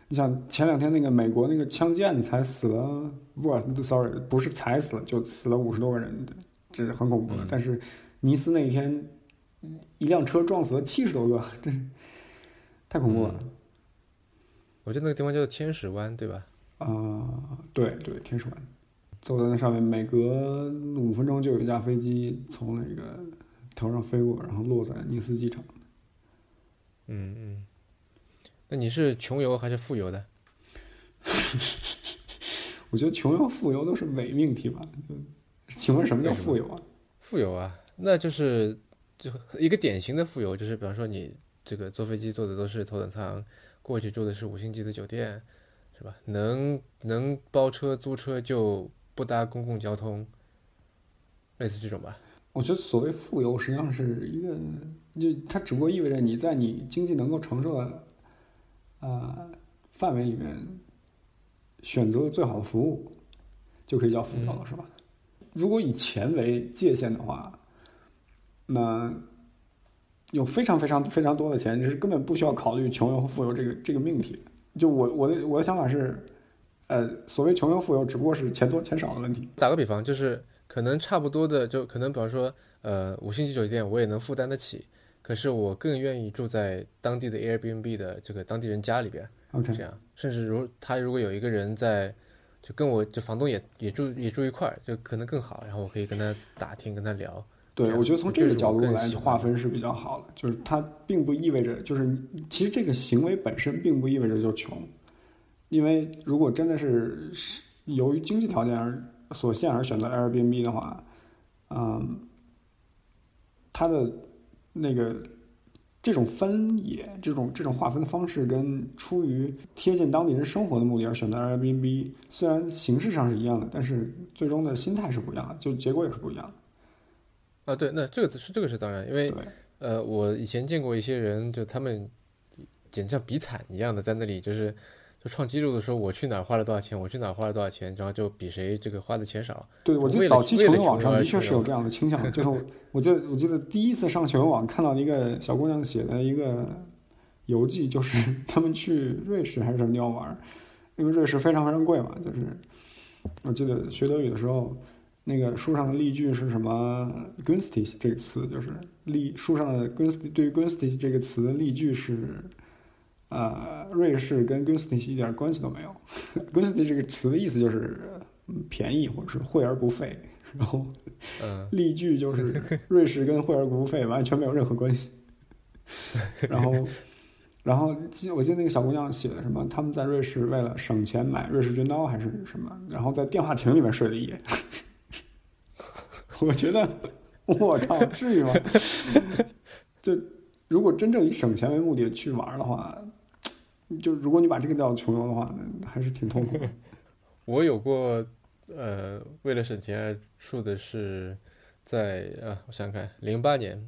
你想前两天那个美国那个枪击才死了，不，sorry，不是才死了，就死了五十多个人，这是很恐怖的。嗯但是尼斯那一天，一辆车撞死了七十多个，这是太恐怖了。我记得那个地方叫做天使湾，对吧？啊、对对，天使湾，走在那上面，每隔五分钟就有一架飞机从那个头上飞过，然后落在尼斯机场。嗯嗯。那你是穷游还是富游的？[LAUGHS] 我觉得穷游、富游都是伪命题吧？就请问什么叫富游啊？富游啊，那就是就一个典型的富游，就是比方说你这个坐飞机坐的都是头等舱，过去住的是五星级的酒店，是吧？能能包车租车就不搭公共交通，类似这种吧。我觉得所谓富有，实际上是一个，就它只不过意味着你在你经济能够承受的啊、呃范围里面，选择最好的服务，就可以叫富有了，是吧？如果以钱为界限的话，那有非常非常非常多的钱，是根本不需要考虑穷游和富游这个这个命题。就我我的我的想法是，呃，所谓穷游富游，只不过是钱多钱少的问题。打个比方，就是可能差不多的，就可能比方说，呃，五星级酒店我也能负担得起，可是我更愿意住在当地的 Airbnb 的这个当地人家里边，OK，这样，甚至如他如果有一个人在，就跟我就房东也也住也住一块儿，就可能更好，然后我可以跟他打听，跟他聊。对，我觉得从这个角度来划分是比较好的，就是它并不意味着，就是其实这个行为本身并不意味着就穷，因为如果真的是是由于经济条件而所限而选择 Airbnb 的话，嗯，它的那个这种分野、这种这种划分的方式，跟出于贴近当地人生活的目的而选择 Airbnb，虽然形式上是一样的，但是最终的心态是不一样的，就结果也是不一样的。啊，对，那这个是这个是当然，因为。呃，我以前见过一些人，就他们简直像比惨一样的在那里，就是就创纪录的时候我去哪儿花了多少钱，我去哪儿花了多少钱，然后就比谁这个花的钱少。对，我记得早期为了穷游网上的确是有这样的倾向，就是我 [LAUGHS] 我记得我记得第一次上穷游网看到一个小姑娘写的一个游记，就是 [LAUGHS] 他们去瑞士还是什么地方玩儿，因为瑞士非常非常贵嘛，就是我记得学德语的时候，那个书上的例句是什么 günstig 这个词，就是例书上的 günstig 对于 günstig 这个词的例句是。呃，瑞士跟 günstig 一点关系都没有。[LAUGHS] günstig 这个词的意思就是嗯便宜或者是惠而不费，然后嗯例句就是瑞士跟惠而不费完全没有任何关系。然后，然后记我记得那个小姑娘写的什么，他们在瑞士为了省钱买瑞士军刀还是什么，然后在电话亭里面睡了一夜。[LAUGHS] 我觉得，我靠，至于吗？[LAUGHS] 就如果真正以省钱为目的去玩的话，[TSK] 就如果你把这个叫穷游的话，那还是挺痛苦的。[LAUGHS] 我有过，呃，为了省钱而住的是在啊，我想想看，零八年，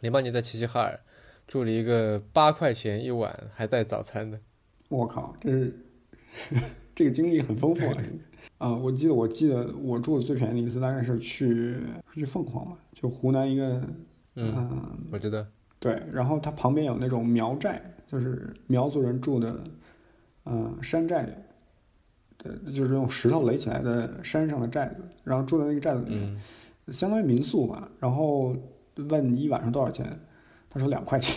零八年在齐齐哈尔住了一个八块钱一晚还带早餐的，我靠，这是 [LAUGHS] 这个经历很丰富啊！这 [LAUGHS] 个啊，我记得我记得我住的最便宜的一次大概是去是去凤凰嘛，就湖南一个嗯，嗯我觉得，对，然后它旁边有那种苗寨，就是苗族人住的，呃，山寨，对，就是用石头垒起来的山上的寨子，然后住在那个寨子里面，嗯，相当于民宿吧。然后问一晚上多少钱，他说两块钱，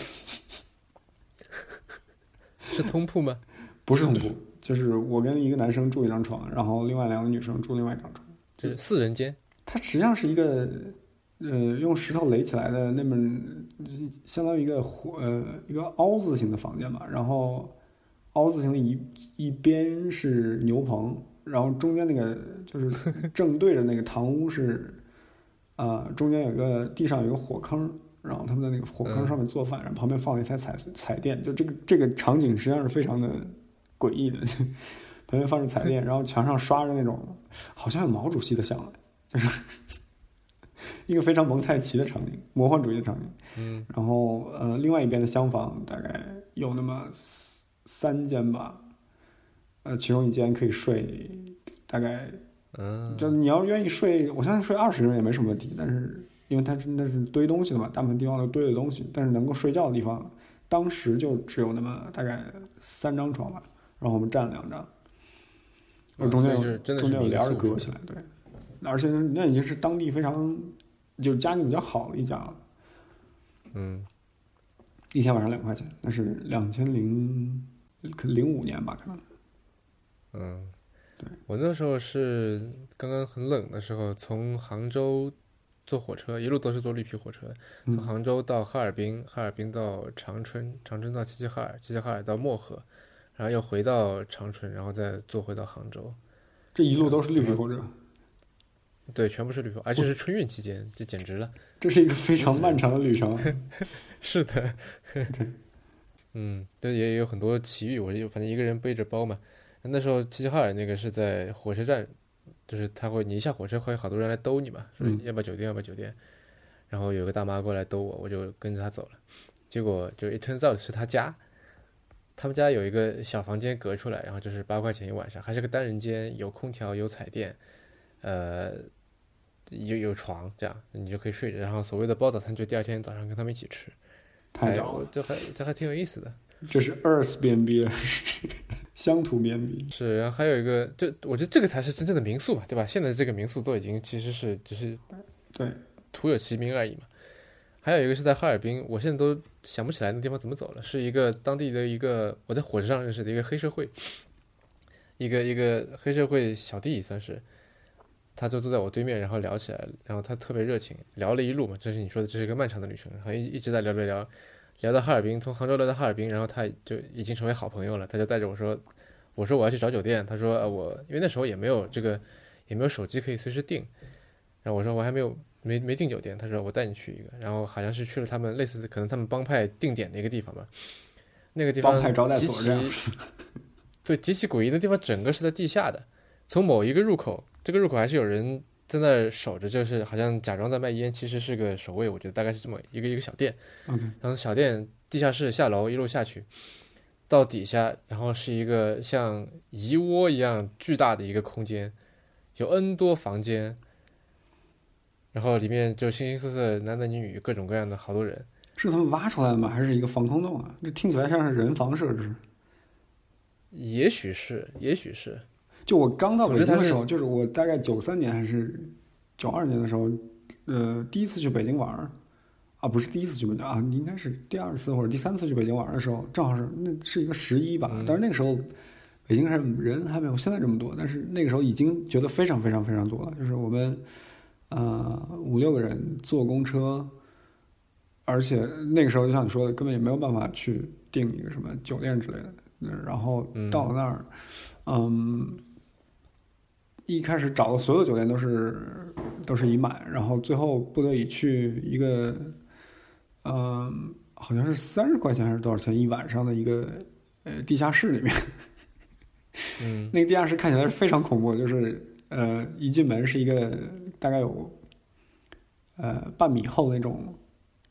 是通铺吗？[LAUGHS] 不是通铺，就是我跟一个男生住一张床，然后另外两个女生住另外一张床。就是四人间，它实际上是一个，呃，用石头垒起来的那么，相当于一个火呃一个凹字形的房间吧。然后凹字形的一一边是牛棚，然后中间那个就是 [LAUGHS] 正对着那个堂屋是，啊、中间有一个地上有一个火坑，然后他们在那个火坑上面做饭，然后旁边放了一台彩彩电，就这个这个场景实际上是非常的诡异的。[LAUGHS] 旁边放着彩 [LAUGHS] 电，然后墙上刷着那种好像有毛主席的像，就是一个非常蒙太奇的场景，魔幻主义的场景。嗯，然后呃，另外一边的厢房大概有那么三三间吧，呃，其中一间可以睡大概，嗯，就你要愿意睡，我相信睡二十个人也没什么问题。但是因为它是那是堆东西的嘛，大部分地方都堆了东西，但是能够睡觉的地方，当时就只有那么大概三张床吧，然后我们占了两张。嗯中间有所以是真的是中间有帘儿隔起来，对，而且那已经是当地非常就是家境比较好的一家。了，嗯，一天晚上两块钱，那是两千零零五年吧，可能。嗯，对，我那时候是刚刚很冷的时候，从杭州坐火车，一路都是坐绿皮火车，从嗯杭州到哈尔滨，哈尔滨到长春，长春到齐齐哈尔，齐齐哈尔到漠河，然后又回到长春，然后再坐回到杭州。这一路都是绿皮火车，对，全部是旅途，而且是春运期间，这简直了。这是一个非常漫长的旅程。[LAUGHS] 是的，[LAUGHS] 嗯，对，也有很多奇遇。我就反正一个人背着包嘛。那时候齐齐哈尔那个是在火车站，就是他会你一下火车会有好多人来兜你嘛，说嗯要不要酒店，要不要酒店。然后有个大妈过来兜我，我就跟着她走了。结果就 it turns out 是她家，他们家有一个小房间隔出来，然后就是八块钱一晚上，还是个单人间，有空调，有彩电，呃，有有床，这样你就可以睡着。然后所谓的包早餐，就第二天早上跟他们一起吃。哎太屌了，这还这还挺有意思的。这是 Earth B&B，[LAUGHS] 乡土 B&B。是，然后还有一个，这我觉得这个才是真正的民宿嘛，对吧？现在这个民宿都已经其实是只是对，徒有其名而已嘛。还有一个是在哈尔滨，我现在都想不起来那地方怎么走了，是一个当地的一个我在火车上认识的一个黑社会，一个一个黑社会小弟算是，他就坐在我对面，然后聊起来，然后他特别热情，聊了一路嘛，这是你说的，这是一个漫长的旅程，然后一一直在聊聊聊，聊到哈尔滨，从杭州聊到哈尔滨，然后他就已经成为好朋友了，他就带着我说，我说我要去找酒店，他说呃我因为那时候也没有这个也没有手机可以随时订，然后我说我还没有没没订酒店，他说我带你去一个，然后好像是去了他们类似可能他们帮派定点的一个地方吧，那个地方帮派招待极所这样。其对极其诡异的地方，整个是在地下的，从某一个入口，这个入口还是有人在那儿守着，就是好像假装在卖烟，其实是个守卫，我觉得大概是这么一个一个小店然后小店地下室下楼一路下去，到底下，然后是一个像蚁窝一样巨大的一个空间，有 N 多房间，然后里面就形形色色男男女女各种各样的好多人，是他们挖出来的吗？还是一个防空洞啊？这听起来像是人防设施。也许是，也许是，就我刚到北京的时候，就是我大概九三年还是九二年的时候，呃，第一次去北京玩儿，啊，不是第一次去北京啊，应该是第二次或者第三次去北京玩儿的时候，正好是那是一个十一吧，嗯。但是那个时候北京还人还没有现在这么多，但是那个时候已经觉得非常非常非常多了，就是我们呃五六个人坐公车，而且那个时候就像你说的，根本也没有办法去订一个什么酒店之类的。嗯然后嗯。到了那儿，嗯，一开始找的所有酒店都是都是已满，然后最后不得已去一个，嗯，好像是三十块钱还是多少钱一晚上的一个呃地下室里面。嗯 [LAUGHS] 那个地下室看起来是非常恐怖，就是呃，一进门是一个大概有呃半米厚那种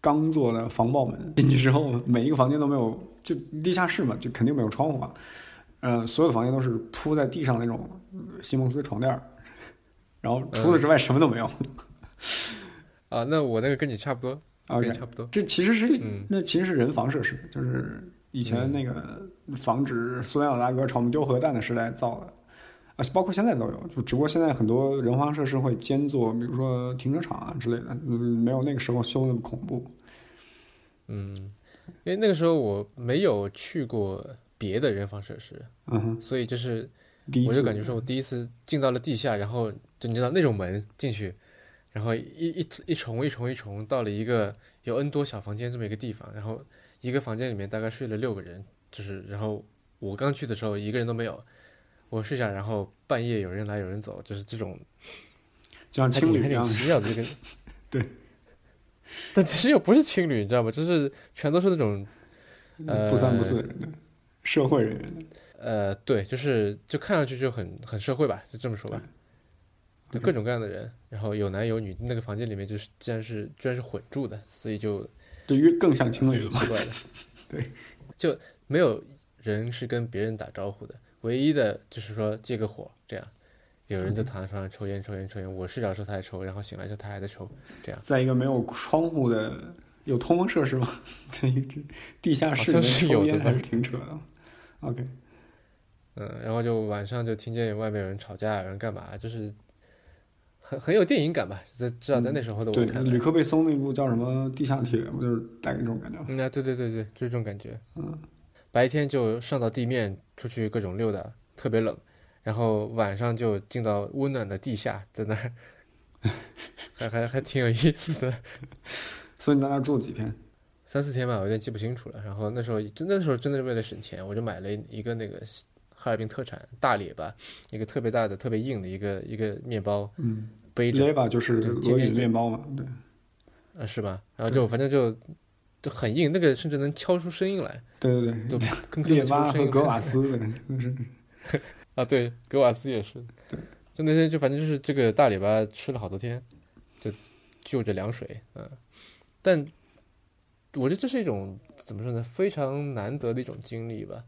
钢做的防爆门，进去之后每一个房间都没有，就地下室嘛，就肯定没有窗户啊。呃，所有的房间都是铺在地上那种呃席梦思床垫儿，然后除此之外什么都没有。啊，那我那个跟你差不多，跟 OK，你差不多。这其实是嗯那其实是人防设施，就是以前那个防止苏联老大哥朝我们丢核弹的时代造的，啊，包括现在都有，就只不过现在很多人防设施会兼做，比如说停车场啊之类的，嗯，没有那个时候修那么恐怖。嗯，因为那个时候我没有去过别的人防设施，嗯哼，所以就是我就感觉说我第一次进到了地下，然后就你知道那种门进去，然后一一一重一重一重到了一个有 N 多小房间这么一个地方，然后一个房间里面大概睡了六个人，就是然后我刚去的时候一个人都没有，我睡下，然后半夜有人来有人走，就是这种就像情侣一样，奇妙的这个，对，但其实又不是情侣，你知道吗？就是全都是那种呃不三不四的人。的社会人员的。呃，对，就是就看上去就很很社会吧，就这么说吧。就各种各样的人，然后有男有女，那个房间里面就是竟然是居然是混住的，所以就对于更像情侣了嘛？挺奇怪的。对，就没有人是跟别人打招呼的，唯一的就是说借个火这样。有人就躺在床上抽烟，抽烟，抽烟。我睡着的时候他在抽，然后醒来之后他还在抽，这样。在一个没有窗户的有通风设施吗？[LAUGHS] 在一个地下室里面有的吧还是挺扯的。OK，嗯，然后就晚上就听见外面有人吵架，有人干嘛，就是很很有电影感吧。在至少在那时候的我对，看来，吕克贝松那部叫什么《地下铁》，不就是带给这种感觉吗？嗯啊，对对对对，就是这种感觉。嗯，白天就上到地面出去各种溜达，特别冷，然后晚上就进到温暖的地下，在那儿，[LAUGHS] 还还还挺有意思的。所以你在那儿住几天？三四天吧，我有点记不清楚了。然后那时候真那时候真的是为了省钱，我就买了一个那个哈尔滨特产大列巴，一个特别大的、特别硬的一个一个面包，嗯，背着，列巴就是俄语面包嘛，对，啊，是吧？然后就反正就就很硬，那个甚至能敲出声音来，对对对，就吭吭列。巴和格瓦斯的，[LAUGHS] 那是啊，对，格瓦斯也是。对，就那天就反正就是这个大列巴吃了好多天，就就着凉水，嗯，但我觉得这是一种怎么说呢，非常难得的一种经历吧。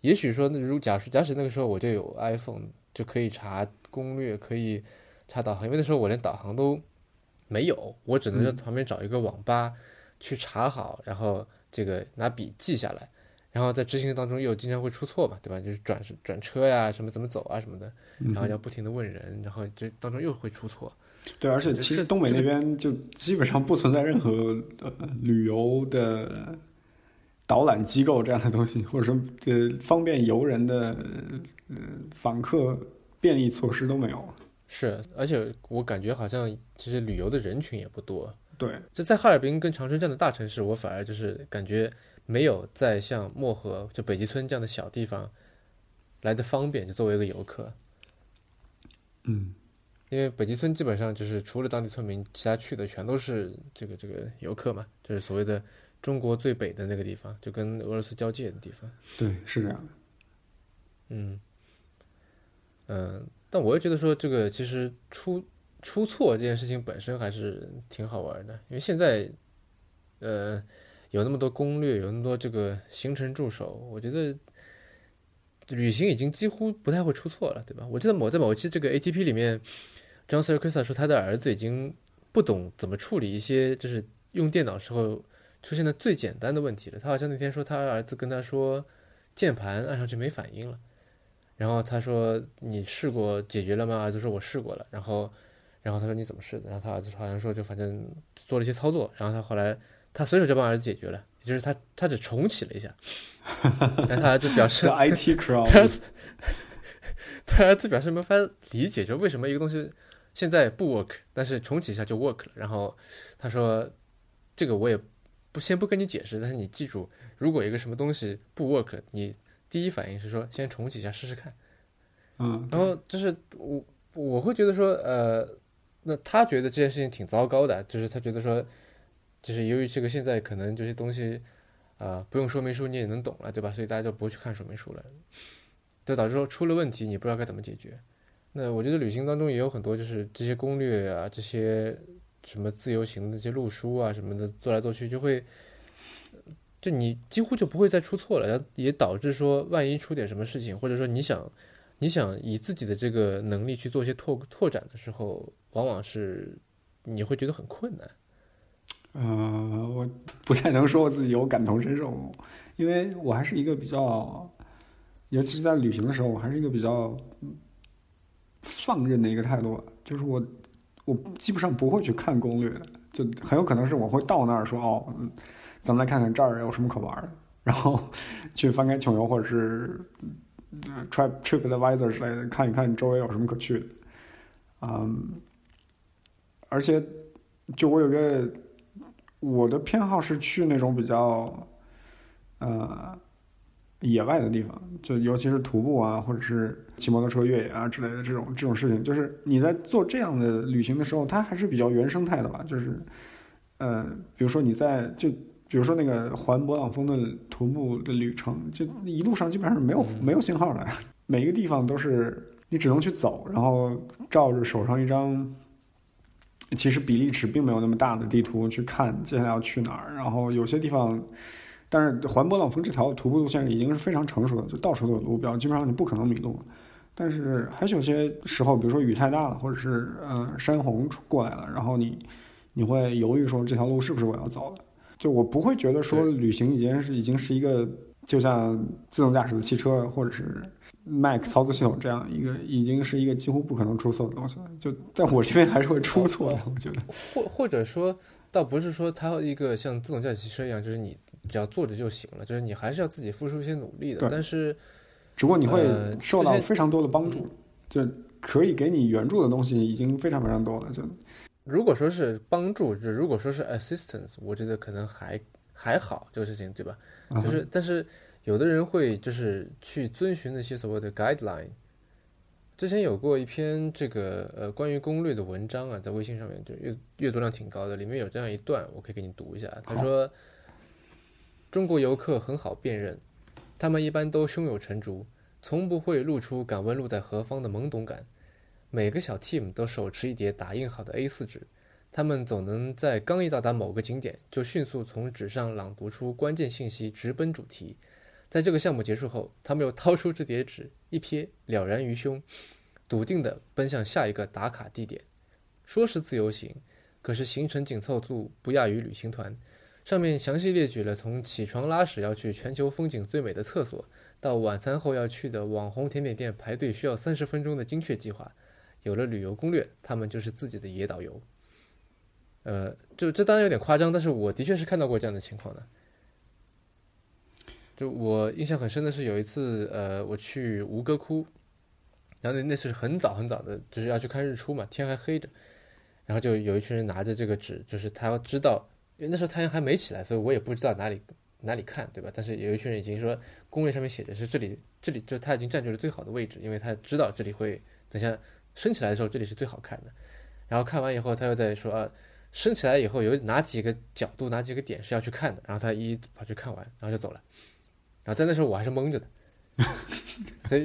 也许说，那如假使假使那个时候我就有 iPhone，就可以查攻略，可以查导航，因为那时候我连导航都没有，我只能在嗯旁边找一个网吧去查好，然后这个拿笔记下来。然后在执行当中又经常会出错嘛，对吧？就是转转车呀，什么怎么走啊什么的，然后要不停的问人，然后这当中又会出错。对，而且其实东北那边就基本上不存在任何呃旅游的导览机构这样的东西，或者说呃方便游人的呃访客便利措施都没有。是，而且我感觉好像其实旅游的人群也不多。对，就在哈尔滨跟长春这样的大城市，我反而就是感觉没有在像漠河、就北极村这样的小地方来的方便，就作为一个游客。嗯，因为北极村基本上就是除了当地村民，其他去的全都是这个这个游客嘛，就是所谓的中国最北的那个地方，就跟俄罗斯交界的地方。对，是这样的。嗯，嗯，但我又觉得说这个其实出出错这件事情本身还是挺好玩的，因为现在，呃，有那么多攻略，有那么多这个行程助手，我觉得旅行已经几乎不太会出错了，对吧？我记得某在某一期这个 ATP 里面，John s i r k i s a 说他的儿子已经不懂怎么处理一些就是用电脑时候出现的最简单的问题了。他好像那天说他儿子跟他说键盘按上去没反应了。然后他说：“你试过解决了吗？”儿子说：“我试过了。”然后，然后他说：“你怎么试的？”然后他儿子好像说：“就反正做了一些操作。”然后他后来他随手就帮儿子解决了，也就是他他只重启了一下。[LAUGHS] 但他儿子表示的 IT 他儿 crowd，子他儿子表示没法理解，就为什么一个东西现在不 work，但是重启一下就 work 了。然后他说，这个我也不先不跟你解释，但是你记住，如果一个什么东西不 work，你第一反应是说先重启一下试试看。嗯，然后就是我我会觉得说，呃，那他觉得这件事情挺糟糕的，就是他觉得说，就是由于这个现在可能这些东西，啊，不用说明书你也能懂了，对吧？所以大家就不会去看说明书了，就导致说出了问题你不知道该怎么解决。那我觉得旅行当中也有很多就是这些攻略啊，这些什么自由行的这些路书啊什么的，做来做去就会，就你几乎就不会再出错了，也导致说万一出点什么事情，或者说你想。你想以自己的这个能力去做一些拓拓展的时候，往往是你会觉得很困难。呃，我不太能说我自己有感同身受，因为我还是一个比较，尤其是在旅行的时候，我还是一个比较放任的一个态度。就是我，我基本上不会去看攻略的，就很有可能是我会到那儿说哦，咱们来看看这儿有什么可玩的，然后 [LAUGHS] 去翻开穷游或者是。Trip TripAdvisor 之类的，看一看周围有什么可去的，嗯，而且就我有个我的偏好是去那种比较呃野外的地方，就尤其是徒步啊，或者是骑摩托车越野啊之类的这种这种事情，就是你在做这样的旅行的时候，它还是比较原生态的吧，就是呃，比如说你在就。比如说那个环勃朗峰的徒步的旅程，就一路上基本上是没有没有信号的，[LAUGHS] 每一个地方都是你只能去走，然后照着手上一张其实比例尺并没有那么大的地图去看接下来要去哪儿。然后有些地方，但是环勃朗峰这条徒步路线已经是非常成熟的，就到处都有路标，基本上你不可能迷路。但是还是有些时候，比如说雨太大了，或者是呃山洪过来了，然后你你会犹豫说这条路是不是我要走的。就我不会觉得说旅行已经是已经是一个就像自动驾驶的汽车或者是 Mac 操作系统这样一个已经是一个几乎不可能出错的东西了。就在我这边还是会出错的，我觉得。或或者说，倒不是说它一个像自动驾驶汽车一样，就是你只要坐着就行了，就是你还是要自己付出一些努力的。但是，只不过你会受到非常多的帮助，就可以给你援助的东西已经非常非常多了，就。如果说是帮助，就如果说是 assistance，我觉得可能还还好这个事情，对吧？就是，但是有的人会就是去遵循那些所谓的 guideline。之前有过一篇这个呃关于攻略的文章啊，在微信上面就阅阅读量挺高的，里面有这样一段，我可以给你读一下。他说，中国游客很好辨认，他们一般都胸有成竹，从不会露出敢问路在何方的懵懂感。每个小 team 都手持一叠打印好的 A4 纸，他们总能在刚一到达某个景点，就迅速从纸上朗读出关键信息，直奔主题。在这个项目结束后，他们又掏出这叠纸，一瞥了然于胸，笃定地奔向下一个打卡地点。说是自由行，可是行程紧凑度不亚于旅行团。上面详细列举了从起床拉屎要去全球风景最美的厕所，到晚餐后要去的网红甜点店排队需要三十分钟的精确计划。有了旅游攻略，他们就是自己的野导游。呃，就这当然有点夸张，但是我的确是看到过这样的情况的。就我印象很深的是有一次，呃，我去吴哥窟，然后那那是很早很早的，就是要去看日出嘛，天还黑着，然后就有一群人拿着这个纸，就是他要知道，因为那时候太阳还没起来，所以我也不知道哪里哪里看，对吧？但是有一群人已经说攻略上面写着是这里，这里就他已经占据了最好的位置，因为他知道这里会等下。升起来的时候，这里是最好看的。然后看完以后，他又在说啊，升起来以后有哪几个角度、哪几个点是要去看的。然后他一一跑去看完，然后就走了。然后在那时候我还是懵着的，所以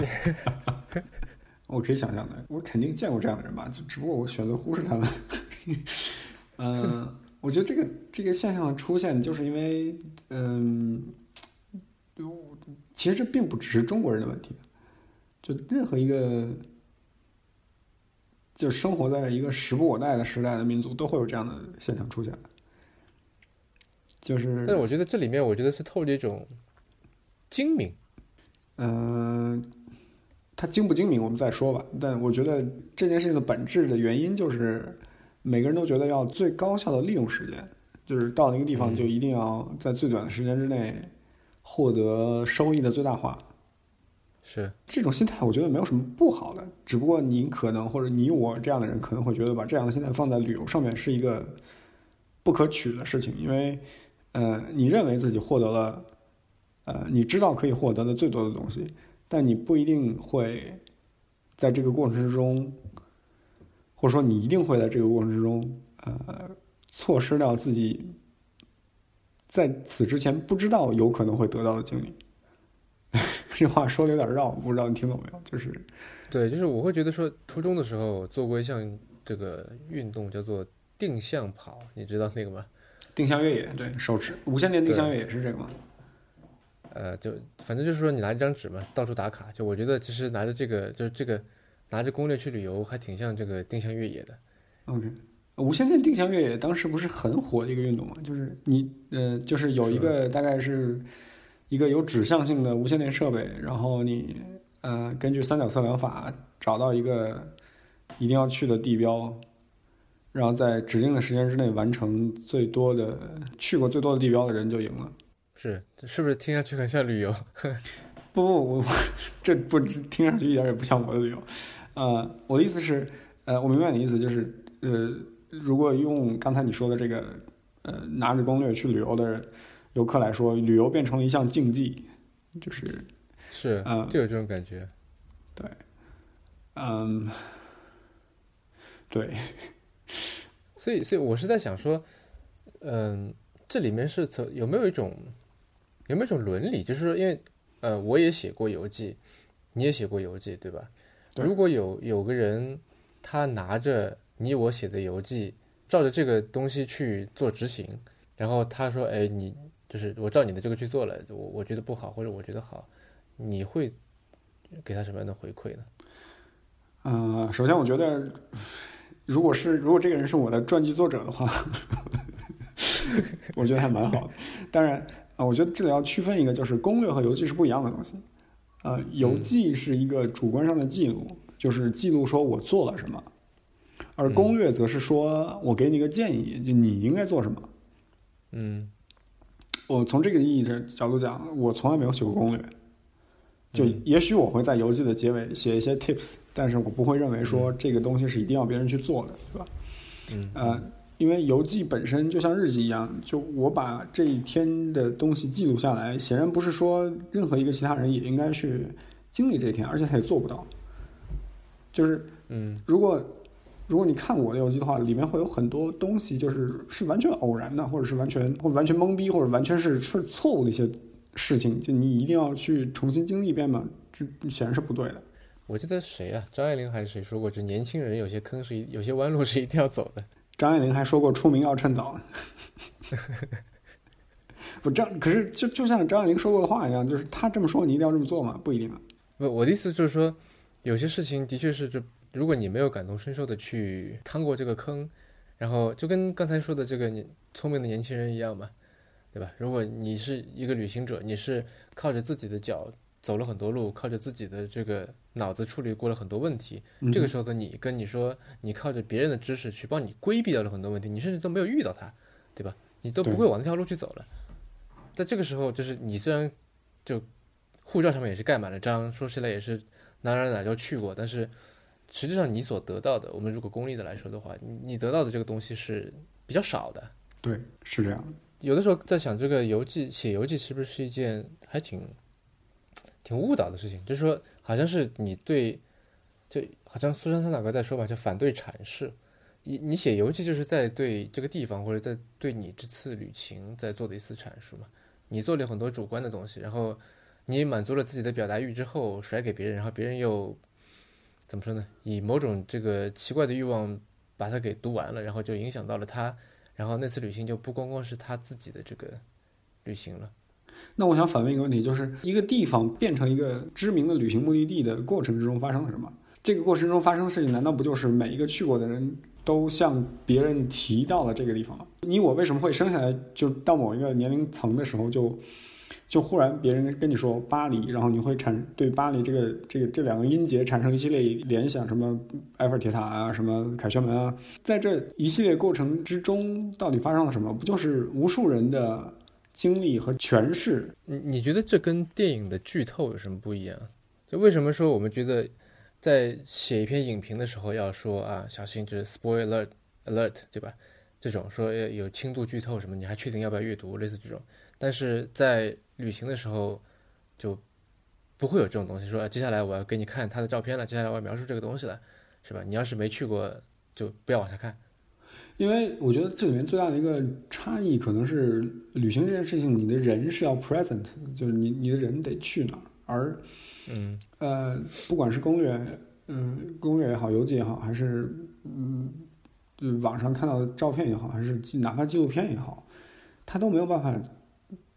[LAUGHS] 我可以想象的，我肯定见过这样的人吧，就只不过我选择忽视他们。嗯，[LAUGHS] 我觉得这个这个现象的出现，就是因为嗯，其实这并不只是中国人的问题，就任何一个。就生活在一个时不我待的时代的民族，都会有这样的现象出现。就是，但我觉得这里面，我觉得是透着一种精明。嗯，他精不精明，我们再说吧。但我觉得这件事情的本质的原因，就是每个人都觉得要最高效的利用时间，就是到那个地方就一定要在最短的时间之内获得收益的最大化。是这种心态，我觉得没有什么不好的，只不过你可能或者你我这样的人可能会觉得把这样的心态放在旅游上面是一个不可取的事情，因为呃，你认为自己获得了呃你知道可以获得的最多的东西，但你不一定会在这个过程之中，或者说你一定会在这个过程之中呃错失掉自己在此之前不知道有可能会得到的经历。[LAUGHS] 这话说的有点绕，不知道你听懂没有？就是，对，就是我会觉得说，初中的时候做过一项这个运动叫做定向跑，你知道那个吗？定向越野，对手持无线电定向越野是这个吗？呃，就反正就是说你拿一张纸嘛，到处打卡。就我觉得其实拿着这个，就是这个拿着攻略去旅游，还挺像这个定向越野的。OK，无线电定向越野当时不是很火的一个运动嘛？就是你呃，就是有一个大概是一个有指向性的无线电设备，然后你呃根据三角测量法找到一个一定要去的地标，然后在指定的时间之内完成最多的去过最多的地标的人就赢了。是，这是不是听上去很像旅游？[LAUGHS] 不不，我这不听上去一点也不像我的旅游。呃，我的意思是，呃，我明白你的意思，就是呃，如果用刚才你说的这个呃拿着攻略去旅游的游客来说，旅游变成了一项竞技，就是是，嗯就有这种感觉。对嗯，对，所以，所以我是在想说，嗯，这里面是从有没有一种有没有一种伦理，就是说，因为呃，我也写过游记，你也写过游记，对吧？对如果有有个人他拿着你我写的游记，照着这个东西去做执行，然后他说，哎，你就是我照你的这个去做了，我我觉得不好，或者我觉得好，你会给他什么样的回馈呢？呃，首先我觉得，如果是如果这个人是我的传记作者的话，[LAUGHS] 我觉得还蛮好的。当然啊、我觉得这里要区分一个，就是攻略和游记是不一样的东西。呃，游记是一个主观上的记录，就是记录说我做了什么，而攻略则是说我给你一个建议，就你应该做什么。嗯。我从这个意义的角度讲，我从来没有写过攻略。就嗯也许我会在游记的结尾写一些 tips，但是我不会认为说这个东西是一定要别人去做的，对吧？嗯。呃，因为游记本身就像日记一样，就我把这一天的东西记录下来，显然不是说任何一个其他人也应该去经历这一天，而且他也做不到。就是嗯如果如果你看我的游记的话，里面会有很多东西就是是完全偶然的，或者是完全或者完全懵逼，或者完全是是错误的一些事情，就你一定要去重新经历一遍嘛，就显然是不对的。我记得谁啊，张爱玲还是谁说过，就年轻人有些坑是有些弯路是一定要走的。张爱玲还说过出名要趁早呢。[LAUGHS] 不，张可是就就像张爱玲说过的话一样，就是她这么说，你一定要这么做吗？不一定啊。不，我的意思就是说，有些事情的确是，就如果你没有感同身受的去趟过这个坑，然后就跟刚才说的这个年聪明的年轻人一样嘛，对吧？如果你是一个旅行者，你是靠着自己的脚走了很多路，靠着自己的这个脑子处理过了很多问题，嗯这个时候的你跟你说，你靠着别人的知识去帮你规避掉了很多问题，你甚至都没有遇到它，对吧？你都不会往那条路去走了。在这个时候，就是你虽然就护照上面也是盖满了章，说起来也是哪哪哪都去过，但是实际上你所得到的，我们如果功利的来说的话，你你得到的这个东西是比较少的。对，是这样的。有的时候在想，这个游记写游记是不是一件还挺挺误导的事情？就是说，好像是你对，就好像苏珊·桑塔格在说吧，就反对阐释。你你写游记就是在对这个地方或者在对你这次旅行在做的一次阐述嘛。你做了很多主观的东西，然后你满足了自己的表达欲之后甩给别人，然后别人又怎么说呢？以某种这个奇怪的欲望把它给读完了，然后就影响到了他，然后那次旅行就不光光是他自己的这个旅行了。那我想反问一个问题，就是一个地方变成一个知名的旅行目的地的过程之中发生了什么？这个过程中发生的事情，难道不就是每一个去过的人都向别人提到了这个地方吗？你我为什么会生下来就到某一个年龄层的时候就就忽然别人跟你说巴黎，然后你会产对巴黎这个这个这两个音节产生一系列联想，什么埃菲尔铁塔啊，什么凯旋门啊，在这一系列过程之中，到底发生了什么？不就是无数人的经历和诠释？你你觉得这跟电影的剧透有什么不一样？就为什么说我们觉得在写一篇影评的时候要说啊，小心这 spoiler alert，对吧？这种说有轻度剧透什么，你还确定要不要阅读？类似这种，但是在旅行的时候就不会有这种东西，说接下来我要给你看他的照片了，接下来我要描述这个东西了，是吧？你要是没去过，就不要往下看。因为我觉得这里面最大的一个差异，可能是旅行这件事情，你的人是要 present，就是你你的人得去哪儿，而嗯呃，不管是攻略，嗯，攻略也好，游记也好，还是嗯，网上看到的照片也好，还是哪怕纪录片也好，它都没有办法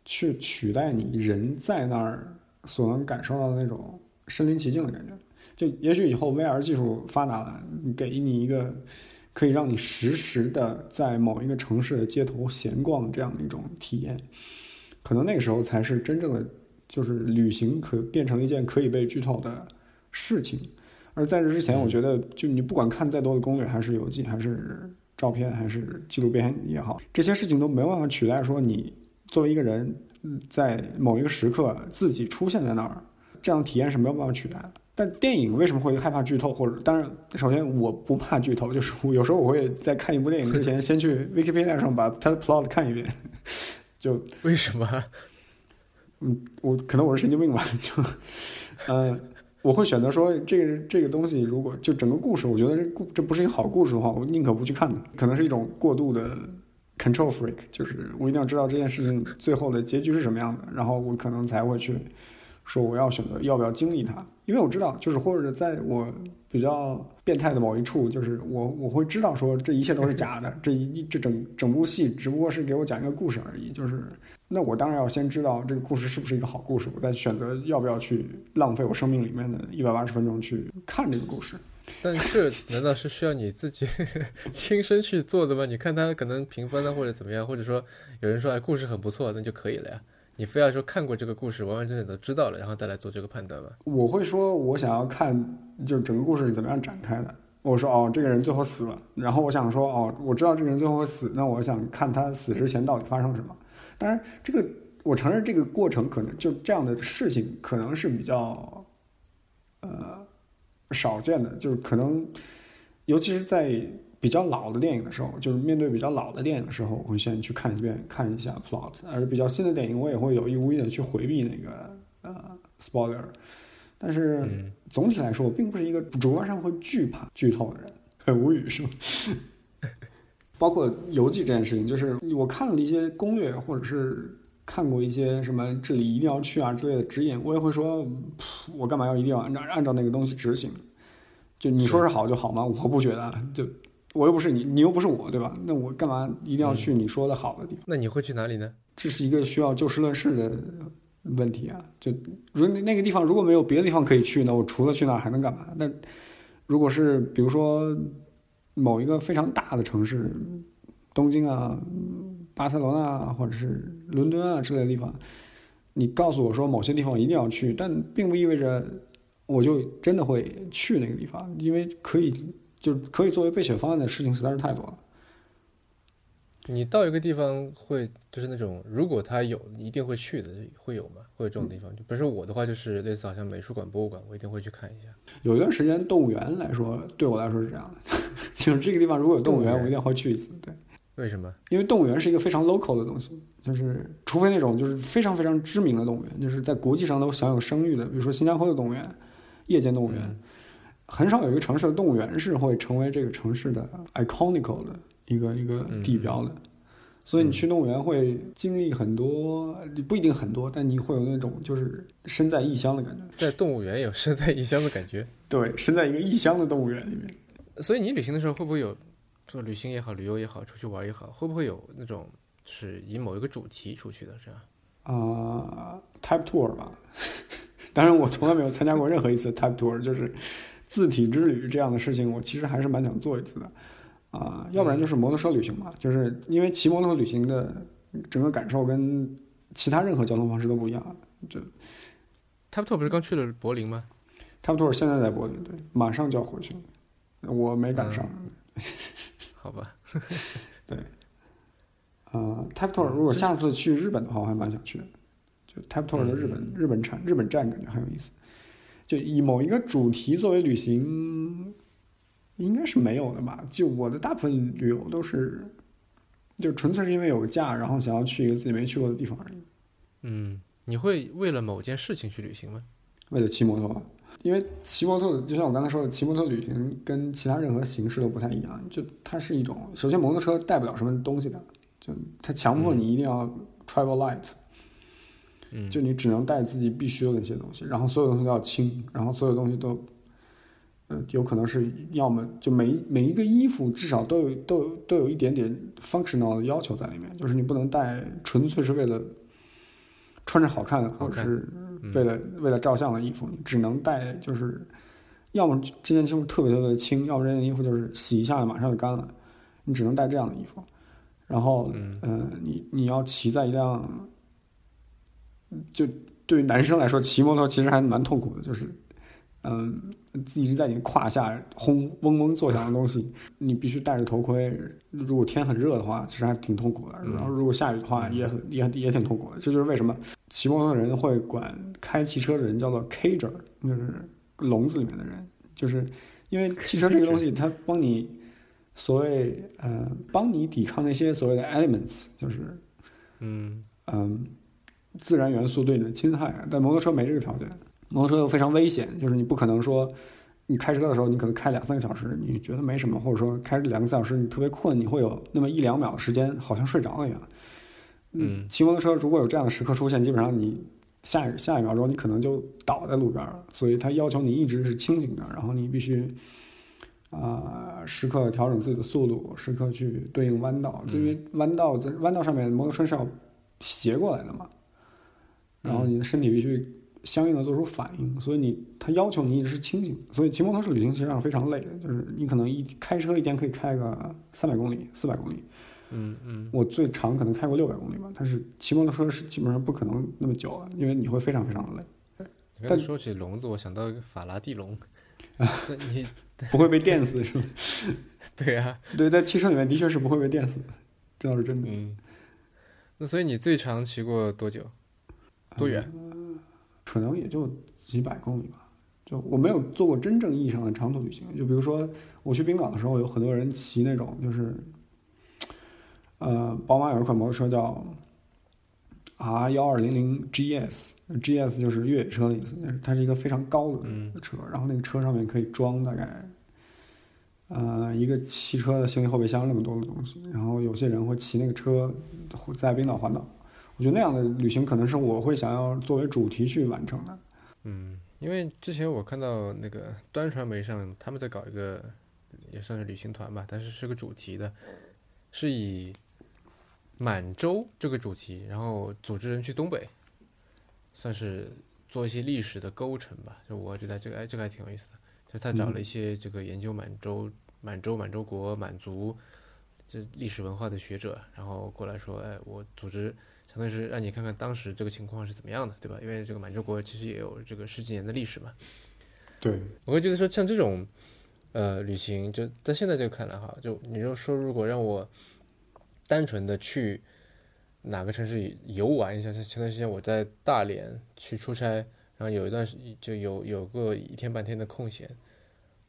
去取代你人在那儿所能感受到的那种身临其境的感觉。就也许以后 VR 技术发达了，给你一个。可以让你实时的在某一个城市的街头闲逛这样的一种体验，可能那个时候才是真正的，就是旅行可变成一件可以被剧透的事情。而在这之前，我觉得就你不管看再多的攻略，还是游记，还是照片，还是纪录片也好，这些事情都没办法取代说你作为一个人在某一个时刻自己出现在那儿，这样体验是没有办法取代的。但电影为什么会害怕剧透？或者当然，首先我不怕剧透，就是有时候我会在看一部电影之前，[LAUGHS] 先去 Wikipedia 上把它的 plot 看一遍。[LAUGHS] 就为什么？嗯，我可能我是神经病吧。就，嗯，[LAUGHS] 我会选择说，这个这个东西，如果就整个故事，我觉得这故这不是一个好故事的话，我宁可不去看它。可能是一种过度的 control freak，就是我一定要知道这件事情最后的结局是什么样的，然后我可能才会去。说我要选择要不要经历它，因为我知道，就是或者在我比较变态的某一处，就是我我会知道说这一切都是假的，这一这整整部戏只不过是给我讲一个故事而已。就是那我当然要先知道这个故事是不是一个好故事，我再选择要不要去浪费我生命里面的一百八十分钟去看这个故事。但这难道是需要你自己 [LAUGHS] 亲身去做的吗？你看他可能评分呢，或者怎么样，或者说有人说哎故事很不错，那就可以了呀。你非要说看过这个故事，完完整整都知道了，然后再来做这个判断吗？我会说，我想要看，就整个故事是怎么样展开的。我说，哦，这个人最后死了，然后我想说，哦，我知道这个人最后会死，那我想看他死之前到底发生什么。当然，这个我承认，这个过程可能就这样的事情可能是比较，呃，少见的，就是可能，尤其是在。比较老的电影的时候，就是面对比较老的电影的时候，我会先去看一遍，看一下 plot。而比较新的电影，我也会有意无意的去回避那个呃 spoiler。但是总体来说，我并不是一个主观上会惧怕剧透的人，很无语是吗？[LAUGHS] 包括游记这件事情，就是我看了一些攻略，或者是看过一些什么这里一定要去啊之类的指引，我也会说，我干嘛要一定要按照按照那个东西执行？就你说是好就好吗？我不觉得，就。我又不是你，你又不是我，对吧？那我干嘛一定要去你说的好的地方？那你会去哪里呢？这是一个需要就事论事的问题啊。就如那那个地方如果没有别的地方可以去，呢我除了去那儿还能干嘛？那如果是比如说某一个非常大的城市，东京啊、巴塞罗那啊，或者是伦敦啊之类的地方，你告诉我说某些地方一定要去，但并不意味着我就真的会去那个地方，因为可以。就可以作为备选方案的事情实在是太多了。你到一个地方会就是那种，如果他有，一定会去的，会有吗？会有这种地方？就不是我的话，就是类似好像美术馆、博物馆，我一定会去看一下。有一段时间，动物园来说，对我来说是这样的，[LAUGHS] 就是这个地方如果有动物园，我一定会去一次。对，为什么？因为动物园是一个非常 local 的东西，就是除非那种就是非常非常知名的动物园，就是在国际上都享有声誉的，比如说新加坡的动物园、夜间动物园。很少有一个城市的动物园是会成为这个城市的 iconical 的一个一个地标的，所以你去动物园会经历很多，不一定很多，但你会有那种就是身在异乡的感觉。在动物园有身在异乡的感觉，[LAUGHS] 对，身在一个异乡的动物园里面。所以你旅行的时候会不会有做旅行也好，旅游也好，出去玩也好，会不会有那种是以某一个主题出去的这样？啊，type tour 吧。[LAUGHS] 当然，我从来没有参加过任何一次 type tour，就是。自体之旅这样的事情，我其实还是蛮想做一次的，啊，要不然就是摩托车旅行嘛，就是因为骑摩托车旅行的整个感受跟其他任何交通方式都不一样。就 t a p t o 不是刚去了柏林吗 t a p t o 现在在柏林，对，马上就要回去了，我没赶上。[LAUGHS] 好吧，对，啊 t a p t o 如果下次去日本的话，我还蛮想去的，就 t a p t o 的日本日本产日本站感觉很有意思。就以某一个主题作为旅行，应该是没有的吧？就我的大部分旅游都是，就纯粹是因为有个假，然后想要去一个自己没去过的地方而已。嗯，你会为了某件事情去旅行吗？为了骑摩托，因为骑摩托，就像我刚才说的，骑摩托旅行跟其他任何形式都不太一样。就它是一种，首先摩托车带不了什么东西的，就它强迫你一定要 travel light，嗯，就你只能带自己必须的那些东西，然后所有东西都要轻，然后所有东西都，呃，有可能是要么就每每一个衣服至少都有都有都有一点点 functional 的要求在里面，就是你不能带纯粹是为了穿着好看或者是为了为了照相的衣服，你只能带就是，要么这件衣服特别特别的轻，要么这件衣服就是洗一下马上就干了，你只能带这样的衣服。然后，嗯。呃，你你要骑在一辆，就对于男生来说，骑摩托其实还蛮痛苦的，就是，嗯、一直在你胯下轰嗡嗡作响的东西，你必须戴着头盔。如果天很热的话，其实还挺痛苦的。嗯然后如果下雨的话，也很也也挺痛苦的。这就是为什么骑摩托的人会管开汽车的人叫做 cager，就是笼子里面的人，就是因为汽车这个东西，它帮你所谓呃帮你抵抗那些所谓的 elements，就是嗯嗯自然元素对你的侵害。但摩托车没这个条件，摩托车又非常危险，就是你不可能说。你开车的时候，你可能开两三个小时，你觉得没什么，或者说开两个小时你特别困，你会有那么一两秒的时间好像睡着了一样。嗯，骑摩托车如果有这样的时刻出现，基本上你下一下一秒钟你可能就倒在路边了。所以它要求你一直是清醒的，然后你必须啊、时刻调整自己的速度，时刻去对应弯道，因为弯道在弯道上面摩托车是要斜过来的嘛，然后你的身体必须相应的做出反应，所以你它要求你一直是清醒。所以骑摩托车旅行实际上非常累的，就是你可能一开车一天可以开个三百公里、四百公里。嗯嗯我最长可能开过六百公里吧，但是骑摩托车是基本上不可能那么久了，因为你会非常非常的累，但说起笼子，我想到一个法拉第笼。[LAUGHS] 那你 [LAUGHS] 不会被电死是吗？[LAUGHS] 对啊，对，在汽车里面的确是不会被电死的，这倒是真的。嗯，那所以你最长骑过多久？多远？可能也就几百公里吧。就我没有做过真正意义上的长途旅行，就比如说我去冰岛的时候，有很多人骑那种就是，呃，宝马有一款摩托车叫 R 幺二零零 GS，GS 就是越野车的意思，它是一个非常高的嗯车，然后那个车上面可以装大概，呃，一个汽车的行李后备箱那么多的东西，然后有些人会骑那个车在冰岛环岛。我觉得那样的旅行可能是我会想要作为主题去完成的。嗯，因为之前我看到那个端传媒上他们在搞一个也算是旅行团吧，但是是个主题的，是以满洲这个主题，然后组织人去东北，算是做一些历史的勾陈吧。就我觉得这个哎，这个还挺有意思的。就他找了一些这个研究满洲、满洲、满洲国、满族这历史文化的学者，然后过来说，哎，我组织。相当于是让你看看当时这个情况是怎么样的，对吧？因为这个满洲国其实也有这个十几年的历史嘛。对，我会觉得说像这种，呃，旅行就在现在这个看来哈，就你就说如果让我单纯的去哪个城市游玩一下，像前段时间我在大连去出差，然后有一段时就有有个一天半天的空闲，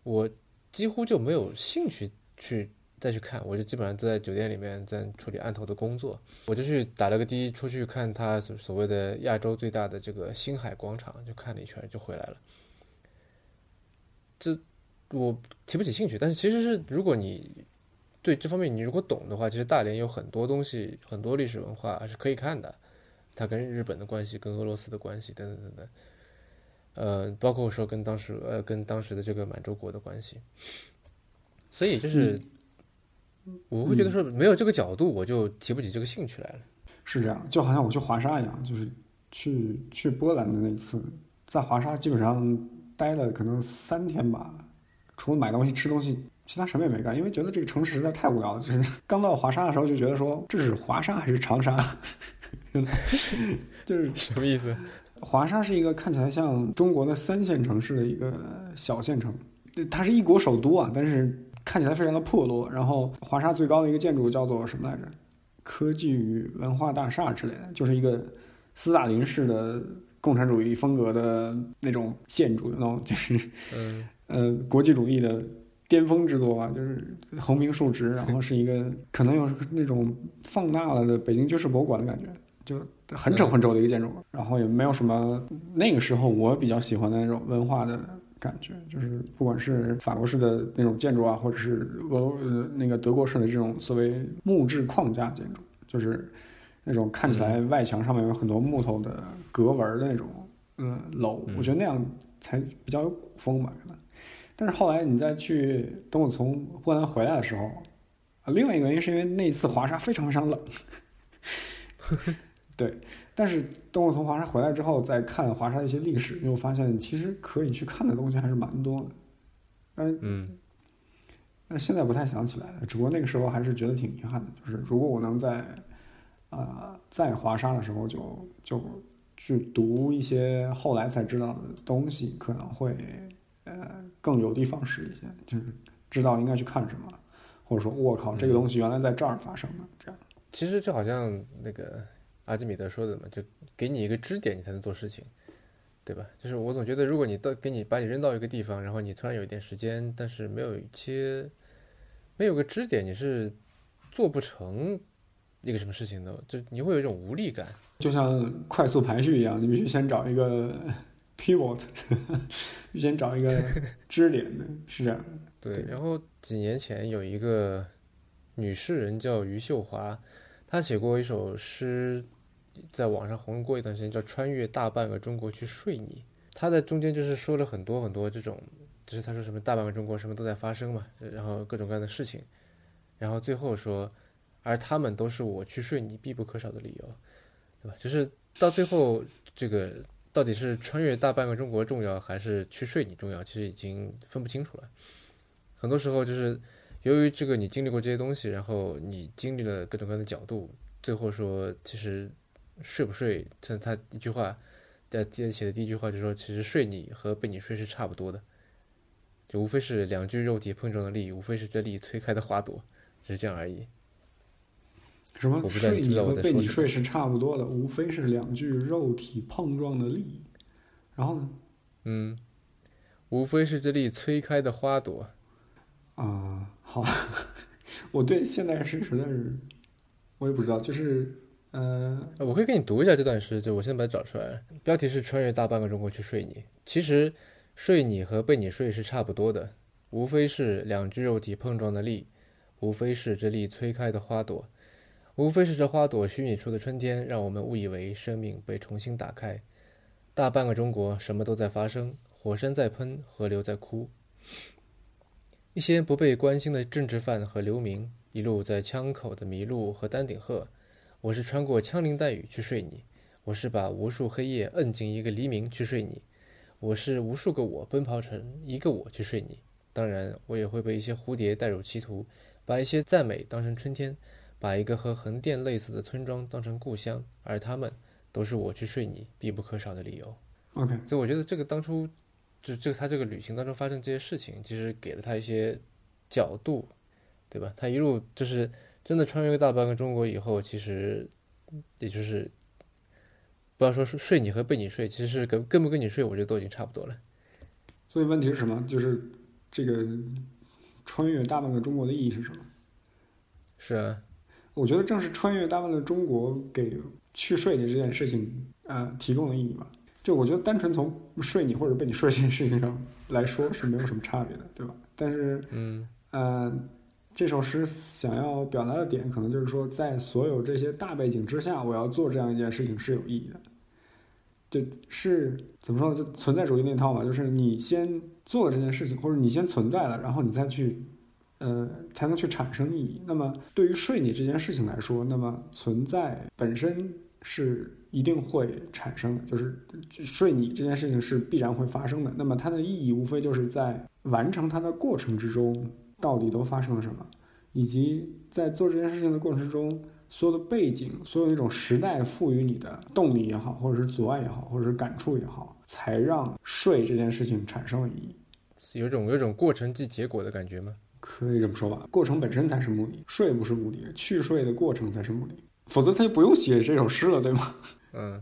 我几乎就没有兴趣去。再去看，我就基本上都在酒店里面在处理案头的工作，我就去打了个的，出去看他所所谓的亚洲最大的这个星海广场，就看了一圈就回来了。这我提不起兴趣，但是其实是如果你对这方面你如果懂的话，其实大连有很多东西，很多历史文化是可以看的，它跟日本的关系、跟俄罗斯的关系等等等等，呃，包括说跟当时呃跟当时的这个满洲国的关系，所以就是。我会觉得说没有这个角度，我就提不起这个兴趣来了。是这样，就好像我去华沙一样，就是去去波兰的那一次，在华沙基本上待了可能三天吧，除了买东西、吃东西，其他什么也没干，因为觉得这个城市实在太无聊了。就是刚到华沙的时候就觉得说，这是华沙还是长沙？[LAUGHS] 就是什么意思？华沙是一个看起来像中国的三线城市的一个小县城，它是一国首都啊，但是。看起来非常的破落，然后华沙最高的一个建筑叫做什么来着？科技与文化大厦之类的，就是一个斯大林式的共产主义风格的那种建筑，那种就是嗯 [LAUGHS] 呃国际主义的巅峰之作吧，就是横平竖直，然后是一个可能有那种放大了的北京军事博物馆的感觉，就很丑很丑的一个建筑，然后也没有什么那个时候我比较喜欢的那种文化的感觉，就是不管是法国式的那种建筑啊，或者是俄呃那个德国式的这种所谓木质框架建筑，就是那种看起来外墙上面有很多木头的格纹的那种嗯楼，嗯我觉得那样才比较有古风吧，可能。但是后来你再去等我从波兰回来的时候，啊，另外一个原因是因为那一次华沙非常非常冷，[LAUGHS] [LAUGHS] 对。但是等我从华沙回来之后，再看华沙的一些历史，就发现其实可以去看的东西还是蛮多的。但是嗯但是现在不太想起来了，只不过那个时候还是觉得挺遗憾的。就是如果我能在，呃，在华沙的时候就就去读一些后来才知道的东西，可能会呃更有的放矢一些，就是知道应该去看什么，或者说我靠这个东西原来在这儿发生的，这样。其实就好像那个阿基米德说的嘛，就给你一个支点，你才能做事情，对吧？就是我总觉得，如果你到给你把你扔到一个地方，然后你突然有一点时间，但是没有一些没有个支点，你是做不成一个什么事情的，就你会有一种无力感。就像快速排序一样，你必须先找一个 pivot，[LAUGHS] 必须先找一个 [LAUGHS] 支点的，是这样的。对，然后几年前有一个女诗人叫余秀华，她写过一首诗，在网上红过一段时间，叫《穿越大半个中国去睡你》。他在中间就是说了很多很多这种，就是他说什么大半个中国什么都在发生嘛，然后各种各样的事情，然后最后说，而他们都是我去睡你必不可少的理由，对吧？就是到最后这个到底是穿越大半个中国重要，还是去睡你重要，其实已经分不清楚了。很多时候就是由于这个你经历过这些东西，然后你经历了各种各样的角度，最后说其实睡不睡，他他一句话，在接写的第一句话就说，其实睡你和被你睡是差不多的，就无非是两具肉体碰撞的力，无非是这力催开的花朵，只是这样而已。什么睡你和被你睡是差不多的，无非是两具肉体碰撞的力。然后呢？嗯，无非是这力催开的花朵。啊、好，[LAUGHS] 我对现代诗实在是，我也不知道，就是呃，呃我可以给你读一下这段诗，就我先把它找出来，标题是“穿越大半个中国去睡你”。其实，睡你和被你睡是差不多的，无非是两具肉体碰撞的力，无非是这力催开的花朵，无非是这花朵虚拟出的春天，让我们误以为生命被重新打开。大半个中国什么都在发生，火山在喷，河流在哭。一些不被关心的政治犯和流民，一路在枪口的麋鹿和丹顶鹤。我是穿过枪林弹雨去睡你，我是把无数黑夜摁进一个黎明去睡你，我是无数个我奔跑成一个我去睡你。当然，我也会被一些蝴蝶带入歧途，把一些赞美当成春天，把一个和横店类似的村庄当成故乡，而他们都是我去睡你必不可少的理由。OK，所以我觉得这个当初，就这个他这个旅行当中发生这些事情，其实给了他一些角度，对吧？他一路就是真的穿越大半个中国以后，其实也就是不要说睡睡你和被你睡，其实是跟跟不跟你睡，我觉得都已经差不多了。所以问题是什么？就是这个穿越大半个中国的意义是什么？是啊，我觉得正是穿越大半个中国给去睡你这件事情，呃，提供的意义吧。就我觉得单纯从睡你或者被你睡这件事情上来说是没有什么差别的，对吧？但是，嗯呃，这首诗想要表达的点，可能就是说，在所有这些大背景之下，我要做这样一件事情是有意义的。就是怎么说呢？就存在主义那套嘛，就是你先做了这件事情，或者你先存在了，然后你再去，呃，才能去产生意义。那么对于睡你这件事情来说，那么存在本身是一定会产生的，就是睡你这件事情是必然会发生的。那么它的意义无非就是在完成它的过程之中，到底都发生了什么，以及在做这件事情的过程中。所有的背景，所有那种时代赋予你的动力也好，或者是阻碍也好，或者是感触也好，才让睡这件事情产生了意义。有种有种过程即结果的感觉吗？可以这么说吧，过程本身才是目的，睡不是目的，去睡的过程才是目的。否则他就不用写这首诗了，对吗？[LAUGHS] 嗯，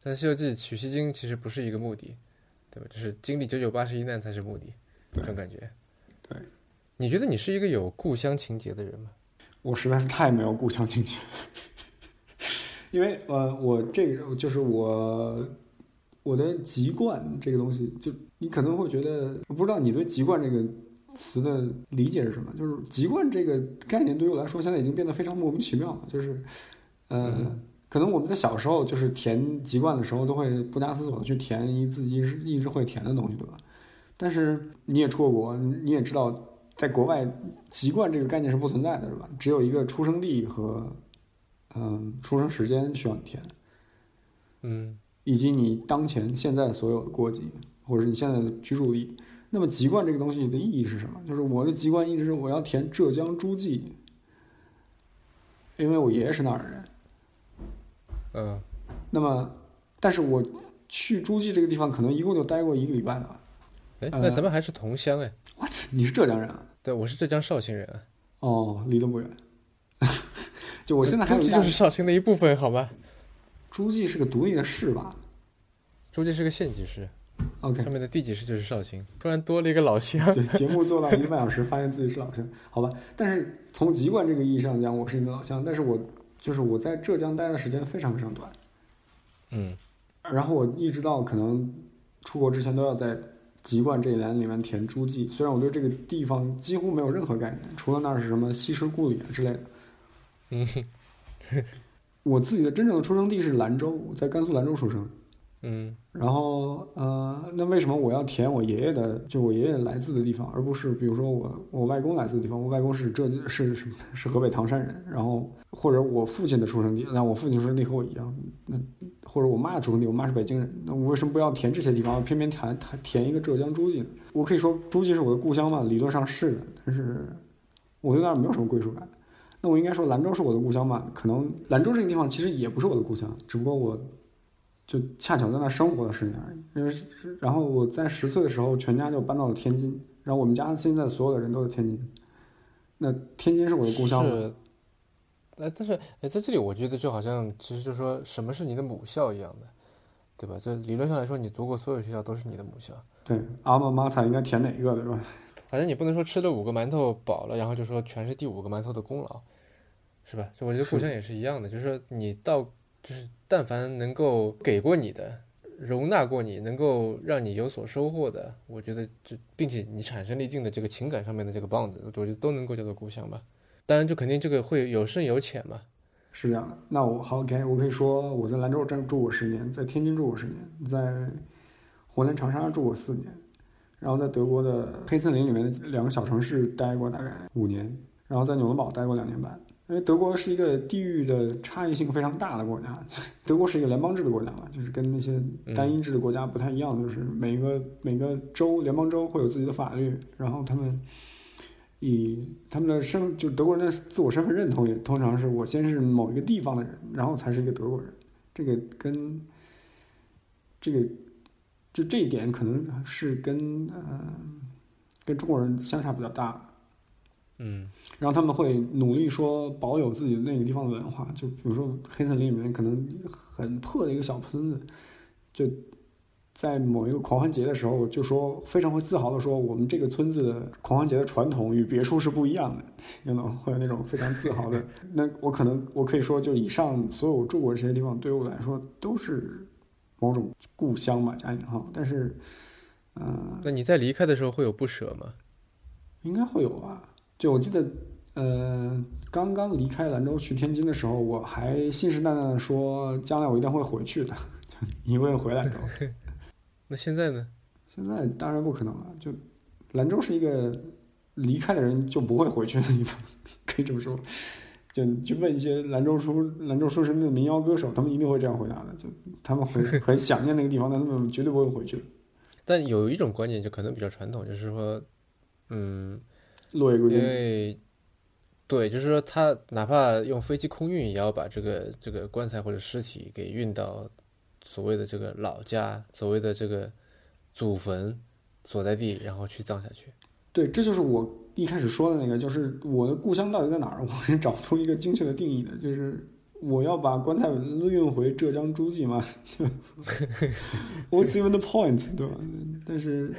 但《西游记》取西经其实不是一个目的，对吧？就是经历九九八十一难才是目的，这种感觉。对，你觉得你是一个有故乡情节的人吗？我实在是太没有故乡情节，因为呃，我这个就是我我的籍贯这个东西，就你可能会觉得，我不知道你对籍贯这个词的理解是什么？就是籍贯这个概念对于我来说，现在已经变得非常莫名其妙了。就是呃，可能我们在小时候就是填籍贯的时候，都会不加思索的去填一自己一直一直会填的东西，对吧？但是你也出过国，你也知道。在国外，籍贯这个概念是不存在的，是吧？只有一个出生地和，嗯，出生时间需要你填，嗯，以及你当前现在所有的国籍或者是你现在的居住地。那么籍贯这个东西的意义是什么？就是我的籍贯一直是我要填浙江诸暨，因为我爷爷是那儿的人。嗯，那么，但是我去诸暨这个地方，可能一共就待过一个礼拜吧。哎，那咱们还是同乡哎。What？你是浙江人啊？对，我是浙江绍兴人。哦，离得不远。[LAUGHS] 就我现在还有诸暨就是绍兴的一部分，好吧？诸暨是个独立的市吧？诸暨是个县级市。OK，上面的地级市就是绍兴，突然多了一个老乡。对，节目做到一个半小时，发现自己是老乡，好吧？但是从籍贯这个意义上讲，我是你的老乡。但是我就是我在浙江待的时间非常非常短。嗯。然后我一直到可能出国之前都要在。籍贯这一栏里面填诸暨，虽然我对这个地方几乎没有任何概念，除了那是什么西施故里啊之类的。嗯，我自己的真正的出生地是兰州，在甘肃兰州出生。嗯，然后呃，那为什么我要填我爷爷的，就我爷爷来自的地方，而不是比如说我我外公来自的地方？我外公是浙是什么？是河北唐山人。然后或者我父亲的出生地，那我父亲出生地和我一样。那或者我妈的出生地，我妈是北京人。那我为什么不要填这些地方，偏偏填填填一个浙江诸暨呢？我可以说诸暨是我的故乡嘛？理论上是的，但是我对那儿没有什么归属感。那我应该说兰州是我的故乡嘛？可能兰州这个地方其实也不是我的故乡，只不过我。就恰巧在那生活了十年而已，因为，然后我在十岁的时候，全家就搬到了天津，然后我们家现在所有的人都在天津。那天津是我的故乡。是。哎，但是哎，在这里我觉得就好像，其实就说什么是你的母校一样的，对吧？这理论上来说，你读过所有学校都是你的母校。对，阿玛马塔应该填哪一个，对吧？[LAUGHS] 反正你不能说吃了五个馒头饱了，然后就说全是第五个馒头的功劳，是吧？就我觉得故乡也是一样的，就是说你到。就是，但凡能够给过你的，容纳过你，能够让你有所收获的，我觉得就，并且你产生了一定的这个情感上面的这个 bond，我觉得都能够叫做故乡吧。当然，就肯定这个会有深有浅嘛。是这样的。那我好，OK，我可以说我在兰州住过十年，在天津住过十年，在湖南长沙住过四年，然后在德国的黑森林里面的两个小城市待过大概五年，然后在纽伦堡待过两年半。因为德国是一个地域的差异性非常大的国家，德国是一个联邦制的国家嘛，就是跟那些单一制的国家不太一样，就是每个每个州联邦州会有自己的法律，然后他们以他们的身，就德国人的自我身份认同也通常是我先是某一个地方的人，然后才是一个德国人，这个跟这个就这一点可能是跟呃跟中国人相差比较大。嗯，然后他们会努力说保有自己那个地方的文化，就比如说黑森林里面可能很破的一个小村子，就在某一个狂欢节的时候，就说非常会自豪的说，我们这个村子的狂欢节的传统与别处是不一样的，有那种会有那种非常自豪的。那我可能我可以说，就以上所有住过这些地方，对我来说都是某种故乡吧，加引号。但是，嗯，那你在离开的时候会有不舍吗？应该会有吧。就我记得，呃，刚刚离开兰州去天津的时候，我还信誓旦旦的说，将来我一定会回去的，[LAUGHS] 一定会回来的。[LAUGHS] 那现在呢？现在当然不可能了。就兰州是一个离开的人就不会回去的地方，[LAUGHS] 可以这么说。就去问一些兰州出兰州出身的民谣歌手，他们一定会这样回答的。就他们很很想念那个地方，但他们绝对不会回去。但有一种观念就可能比较传统，就是说，嗯。因为，对，就是说，他哪怕用飞机空运，也要把这个这个棺材或者尸体给运到所谓的这个老家，所谓的这个祖坟所在地，然后去葬下去。对，这就是我一开始说的那个，就是我的故乡到底在哪儿？我是找不出一个精确的定义的。就是我要把棺材运回浙江诸暨嘛？[LAUGHS] [LAUGHS] What's even the point？对吧？但是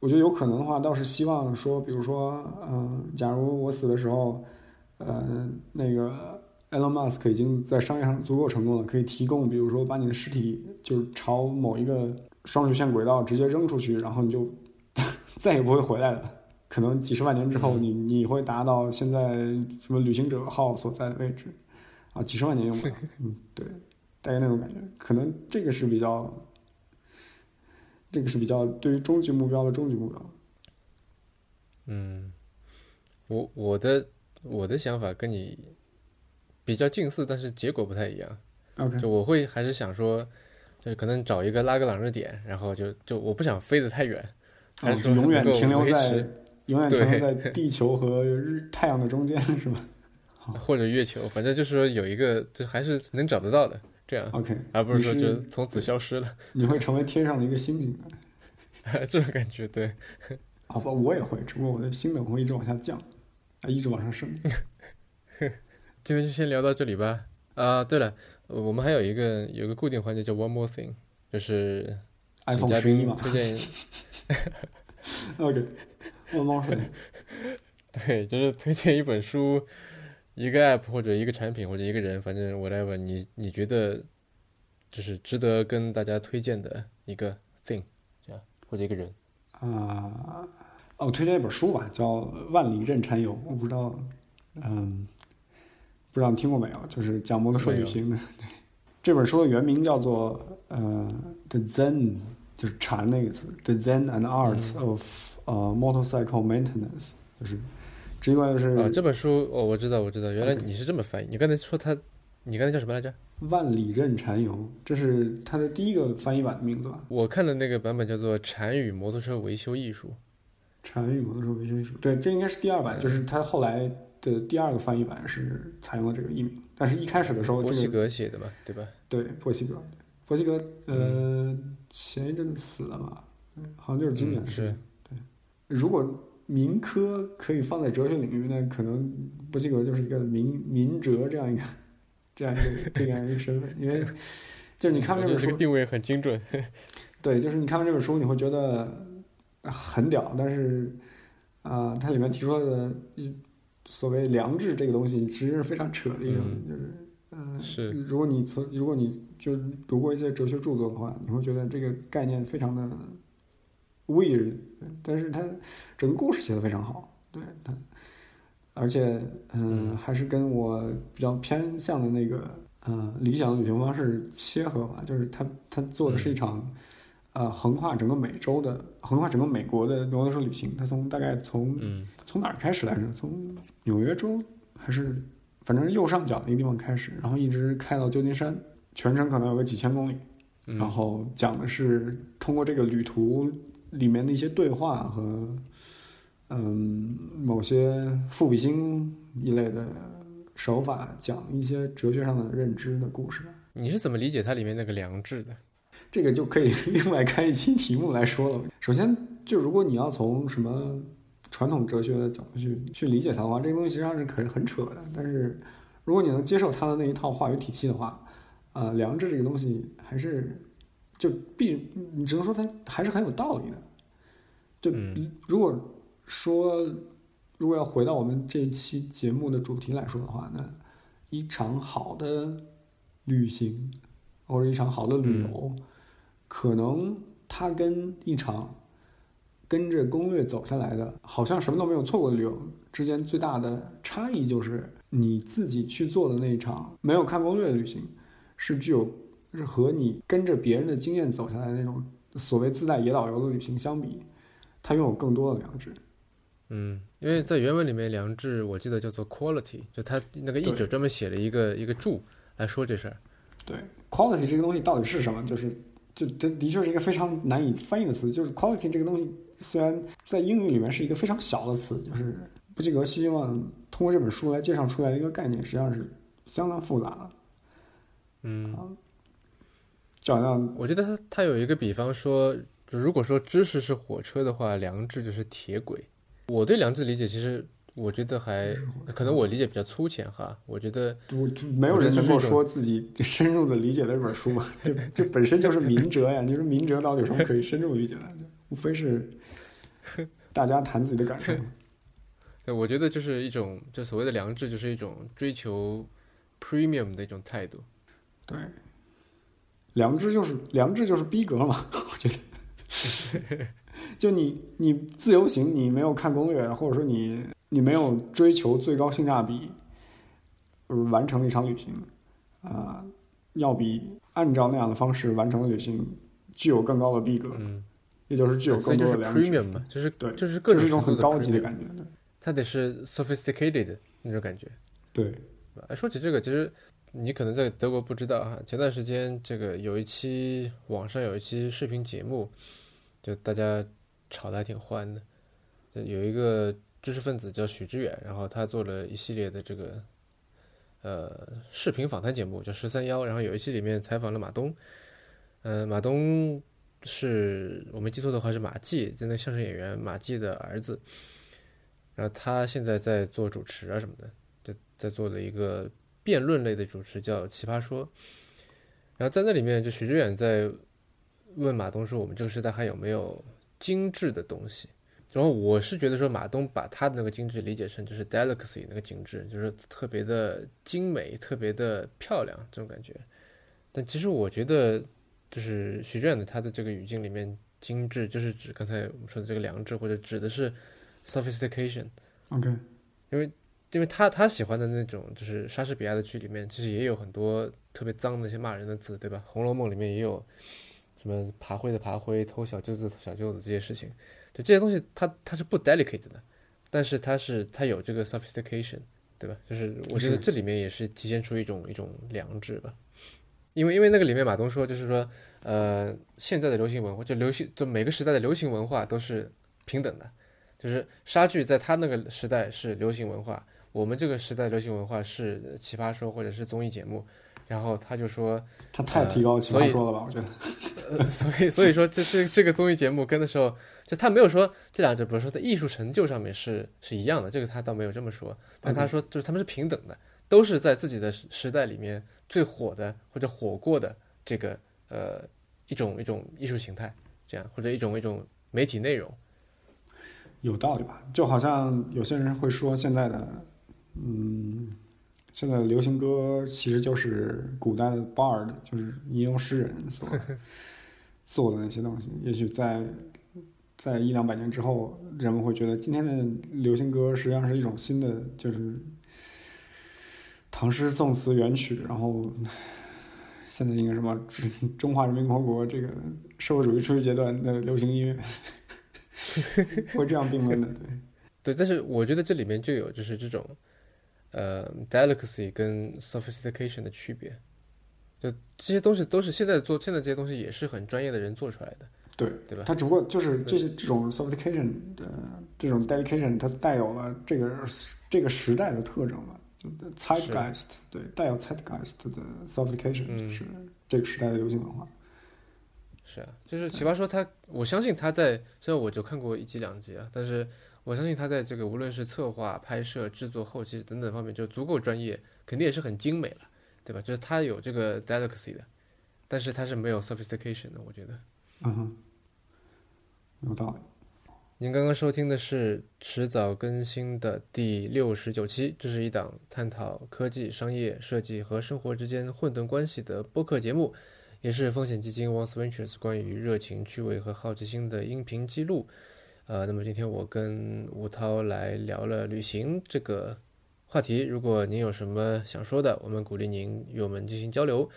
我觉得有可能的话，倒是希望说，比如说，嗯、假如我死的时候，呃，那个 Elon Musk 已经在商业上足够成功了，可以提供，比如说把你的尸体就是朝某一个双曲线轨道直接扔出去，然后你就 [LAUGHS] 再也不会回来了。可能几十万年之后，嗯你你会达到现在什么旅行者号所在的位置，啊，几十万年用不了。[LAUGHS] 嗯，对，大概那种感觉。可能这个是比较，这个是比较对于终极目标的终极目标。嗯，我我的我的想法跟你比较近似，但是结果不太一样。OK，就我会还是想说，就是可能找一个拉格朗日点，然后就就我不想飞得太远，还哦是说永远停留在永远停留在地球和日太阳的中间，是吧 [LAUGHS] 或者月球，反正就是说有一个就还是能找得到的，这样，？OK，而不是说就从此消失了，[LAUGHS] 你会成为天上的一个星星的。[LAUGHS] 这种感觉。对，好吧，我也会，只不过我的星等会一直往下降，啊，一直往上升。[LAUGHS] 今天就先聊到这里吧。啊，对了，呃我们还有一个有一个固定环节叫 One More Thing，就是请嘉宾推荐，，OK，One more thing，对，就是推荐一本书、一个 App 或者一个产品或者一个人，反正 whatever，你你觉得就是值得跟大家推荐的一个 thing，这样或者一个人。啊，哦，我推荐一本书吧，叫《万里任禅游》，我不知道，嗯，不知道你听过没有？就是讲摩托车旅行的。对，这本书的原名叫做呃《The Zen》，就是禅那个词，《The Zen and Art of 呃 Motorcycle Maintenance》，就是直观就是啊，这本书哦，我知道，我知道，原来你是这么翻译。你刚才说它，你刚才叫什么来着？万里任禅游，这是它的第一个翻译版的名字吧？我看的那个版本叫做《禅与摩托车维修艺术禅与摩托车维修艺术，对，这应该是第二版，就是他后来的第二个翻译版是采用了这个译名，但是一开始的时候，》，波西这个格写的嘛，对吧？对波西格，波西格呃前一阵子死了吧？对好像就是今年嗯的事。是，如果民科可以放在哲学领域，那可能不及格就是一个民民哲这样一个 [LAUGHS] 这样一个这样一个身份，因为就是你看完这本书定位很精准。[LAUGHS] 对，就是你看完这本书，你会觉得很屌，但是啊、它里面提出的一所谓良知这个东西，其实是非常扯的一个，嗯就是嗯、是如果你从如果你就是读过一些哲学著作的话，你会觉得这个概念非常的 weird，但是他整个故事写的非常好，对他，而且嗯、嗯还是跟我比较偏向的那个嗯、理想的旅行方式切合吧，就是他他做的是一场。呃，横跨整个美洲的，横跨整个美国的摩托车旅行，他从大概从嗯从哪儿开始来着？从纽约州还是反正是右上角那个地方开始，然后一直开到旧金山，全程可能有个几千公里。嗯，然后讲的是通过这个旅途里面的一些对话和嗯某些赋比兴一类的手法，讲一些哲学上的认知的故事。你是怎么理解它里面那个良知的？这个就可以另外开一期题目来说了。首先，就如果你要从什么传统哲学的角度去去理解它的话，这个东西实际上是很很扯的。但是，如果你能接受它的那一套话语体系的话，啊、良知这个东西还是就必你只能说它还是很有道理的。就嗯如果说如果要回到我们这一期节目的主题来说的话，那一场好的旅行或者一场好的旅游，可能它跟一场跟着攻略走下来的，好像什么都没有错过的旅游之间最大的差异就是你自己去做的那一场没有看攻略的旅行，是具有是和你跟着别人的经验走下来的那种所谓自带野导游的旅行相比，它拥有更多的良知。嗯，因为在原文里面，良知我记得叫做 quality，就他那个译者专门写了一个一个注来说这事儿。对，quality 这个东西到底是什么？就是，就这的确是一个非常难以翻译的词。就是 quality 这个东西，虽然在英语里面是一个非常小的词，就是布基格希望通过这本书来介绍出来的一个概念，实际上是相当复杂的。嗯，就好像我觉得他他有一个比方说，如果说知识是火车的话，良知就是铁轨。我对良知理解其实我觉得还可能我理解比较粗浅哈。我觉得我没有人能够说自己深入的理解了这本书嘛，[LAUGHS] 这这本身就是明哲呀。你说明哲到底有什么可以深入理解的？[LAUGHS] 无非是大家谈自己的感受。[LAUGHS] 对，我觉得就是一种，就所谓的良知，就是一种追求 premium 的一种态度。对，良知就是良知就是逼格嘛，我觉得。就你你自由行，你没有看攻略，或者说你你没有追求最高性价比，完成了一场旅行，啊，要比按照那样的方式完成的旅行具有更高的逼格，嗯，也就是具有更多的良知。premium 嘛，就是对，就是各种一种很高级的感觉，对。它得是 sophisticated 那种感觉，对。哎，说起这个，其实你可能在德国不知道哈，前段时间这个有一期网上有一期视频节目，就大家吵得还挺欢的。有一个知识分子叫许知远，然后他做了一系列的这个呃视频访谈节目，叫十三幺，然后有一期里面采访了马东，呃，马东是我没记错的话是马季，就那相声演员马季的儿子。然后他现在在做主持啊什么的，就在做的一个辩论类的主持，叫《奇葩说》。然后在那里面，就许知远在问马东说：“我们这个时代还有没有精致的东西？”然后我是觉得说，马东把他的那个精致理解成就是 delicacy 那个精致，就是特别的精美、特别的漂亮这种感觉。但其实我觉得，就是许志远的他的这个语境里面，精致就是指刚才我们说的这个良知，或者指的是。Sophistication，OK，因为因为他他喜欢的那种就是莎士比亚的剧里面，其实也有很多特别脏的一些骂人的字，对吧？《红楼梦》里面也有什么爬灰的爬灰，偷小舅子偷小舅子这些事情，就这些东西，他他是不 delicate 的，但是他是他有这个 sophistication，对吧？就是我觉得这里面也是体现出一种一种良知吧。因为因为那个里面马东说，就是说，呃，现在的流行文化就流行，就每个时代的流行文化都是平等的。就是莎剧在他那个时代是流行文化，我们这个时代流行文化是奇葩说或者是综艺节目，然后他就说他太提高奇葩说了吧？我觉得，呃，所以所以说这这这个综艺节目跟的时候，就他没有说这两者，比如说在艺术成就上面是是一样的，这个他倒没有这么说，但他说就是他们是平等的，都是在自己的时代里面最火的或者火过的这个呃一种一种艺术形态，这样或者一种一种媒体内容。有道理吧？就好像有些人会说，现在的，嗯，现在的流行歌其实就是古代的 bard，就是吟游诗人所 [LAUGHS] 做的那些东西。也许在在一两百年之后，人们会觉得今天的流行歌实际上是一种新的，就是唐诗宋词元曲。然后现在应该什么中华人民共和国这个社会主义初级阶段的流行音乐。[LAUGHS] 会这样并论的，对，对，但是我觉得这里面就有就是这种，呃，delicacy 跟 sophistication 的区别，就这些东西都是现在做，现在这些东西也是很专业的人做出来的，对，对吧？它只不过就是这些这种 sophistication 的这种 dedication，它带有了这个这个时代的特征嘛，就 zeitgeist，对，带有 zeitgeist 的 sophistication，就是这个时代的流行文化。是啊，就是奇葩说他，我相信他在虽然我就看过一集两集啊，但是我相信他在这个无论是策划、拍摄、制作、后期等等方面就足够专业，肯定也是很精美了，对吧？就是他有这个 delicacy 的，但是他是没有 sophistication 的，我觉得。嗯哼，有道理。您刚刚收听的是迟早更新的第六十九期，这是一档探讨科技、商业、设计和生活之间混沌关系的播客节目。也是风险基金 Once Ventures 关于热情、趣味和好奇心的音频记录。呃，那么今天我跟吴涛来聊了旅行这个话题。如果您有什么想说的，我们鼓励您与我们进行交流。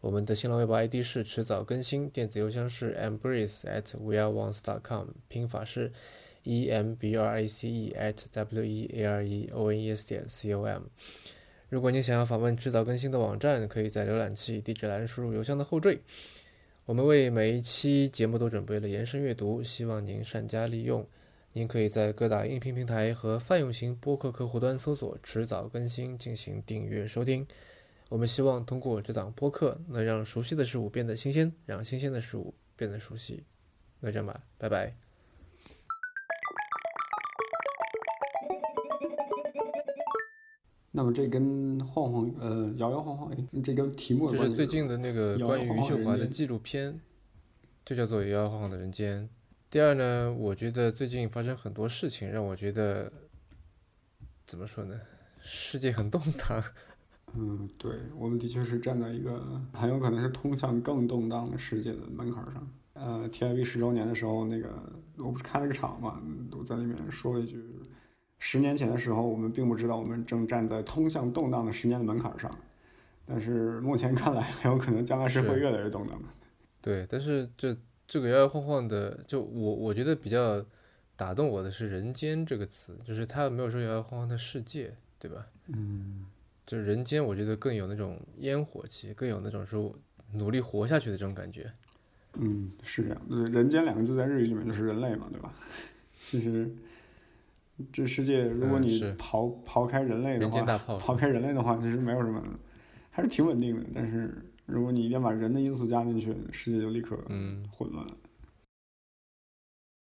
我们的新浪微博 ID 是迟早更新，电子邮箱是 embrace at weareones.com，拼法是 e m b r a c e at w e a r e o n e s 点 c o m。如果您想要访问制造更新的网站，可以在浏览器地址栏输入邮箱的后缀。我们为每一期节目都准备了延伸阅读，希望您善加利用。您可以在各大音频平台和泛用型播客客户端搜索“迟早更新”进行订阅收听。我们希望通过这档播客，能让熟悉的事物变得新鲜，让新鲜的事物变得熟悉。那这样吧，拜拜。那么这跟晃晃呃摇摇晃晃，哎，这跟题目就是最近的那个关于余秀华的纪录片，就叫做《摇摇晃晃的人间》。第二呢，我觉得最近发生很多事情，让我觉得怎么说呢？世界很动荡。嗯，对，我们的确是站在一个很有可能是通向更动荡的世界的门槛上。呃，TIB 十周年的时候，那个我不是开了个场嘛，我在里面说了一句：十年前的时候，我们并不知道我们正站在通向动荡的十年的门槛上，但是目前看来，很有可能将来是是会越来越动荡的。对，但是这这个摇摇晃晃的，就我我觉得比较打动我的是“人间”这个词，就是他没有说摇摇晃晃的世界，对吧？嗯，就是人间，我觉得更有那种烟火气，更有那种说努力活下去的这种感觉。嗯，是这样。对，人间两个字在日语里面就是人类嘛，对吧？[LAUGHS] 其实这世界，如果你刨、刨开人类的话，刨开人类的话，其实没有什么，还是挺稳定的。但是如果你一定要把人的因素加进去，世界就立刻嗯，混乱了。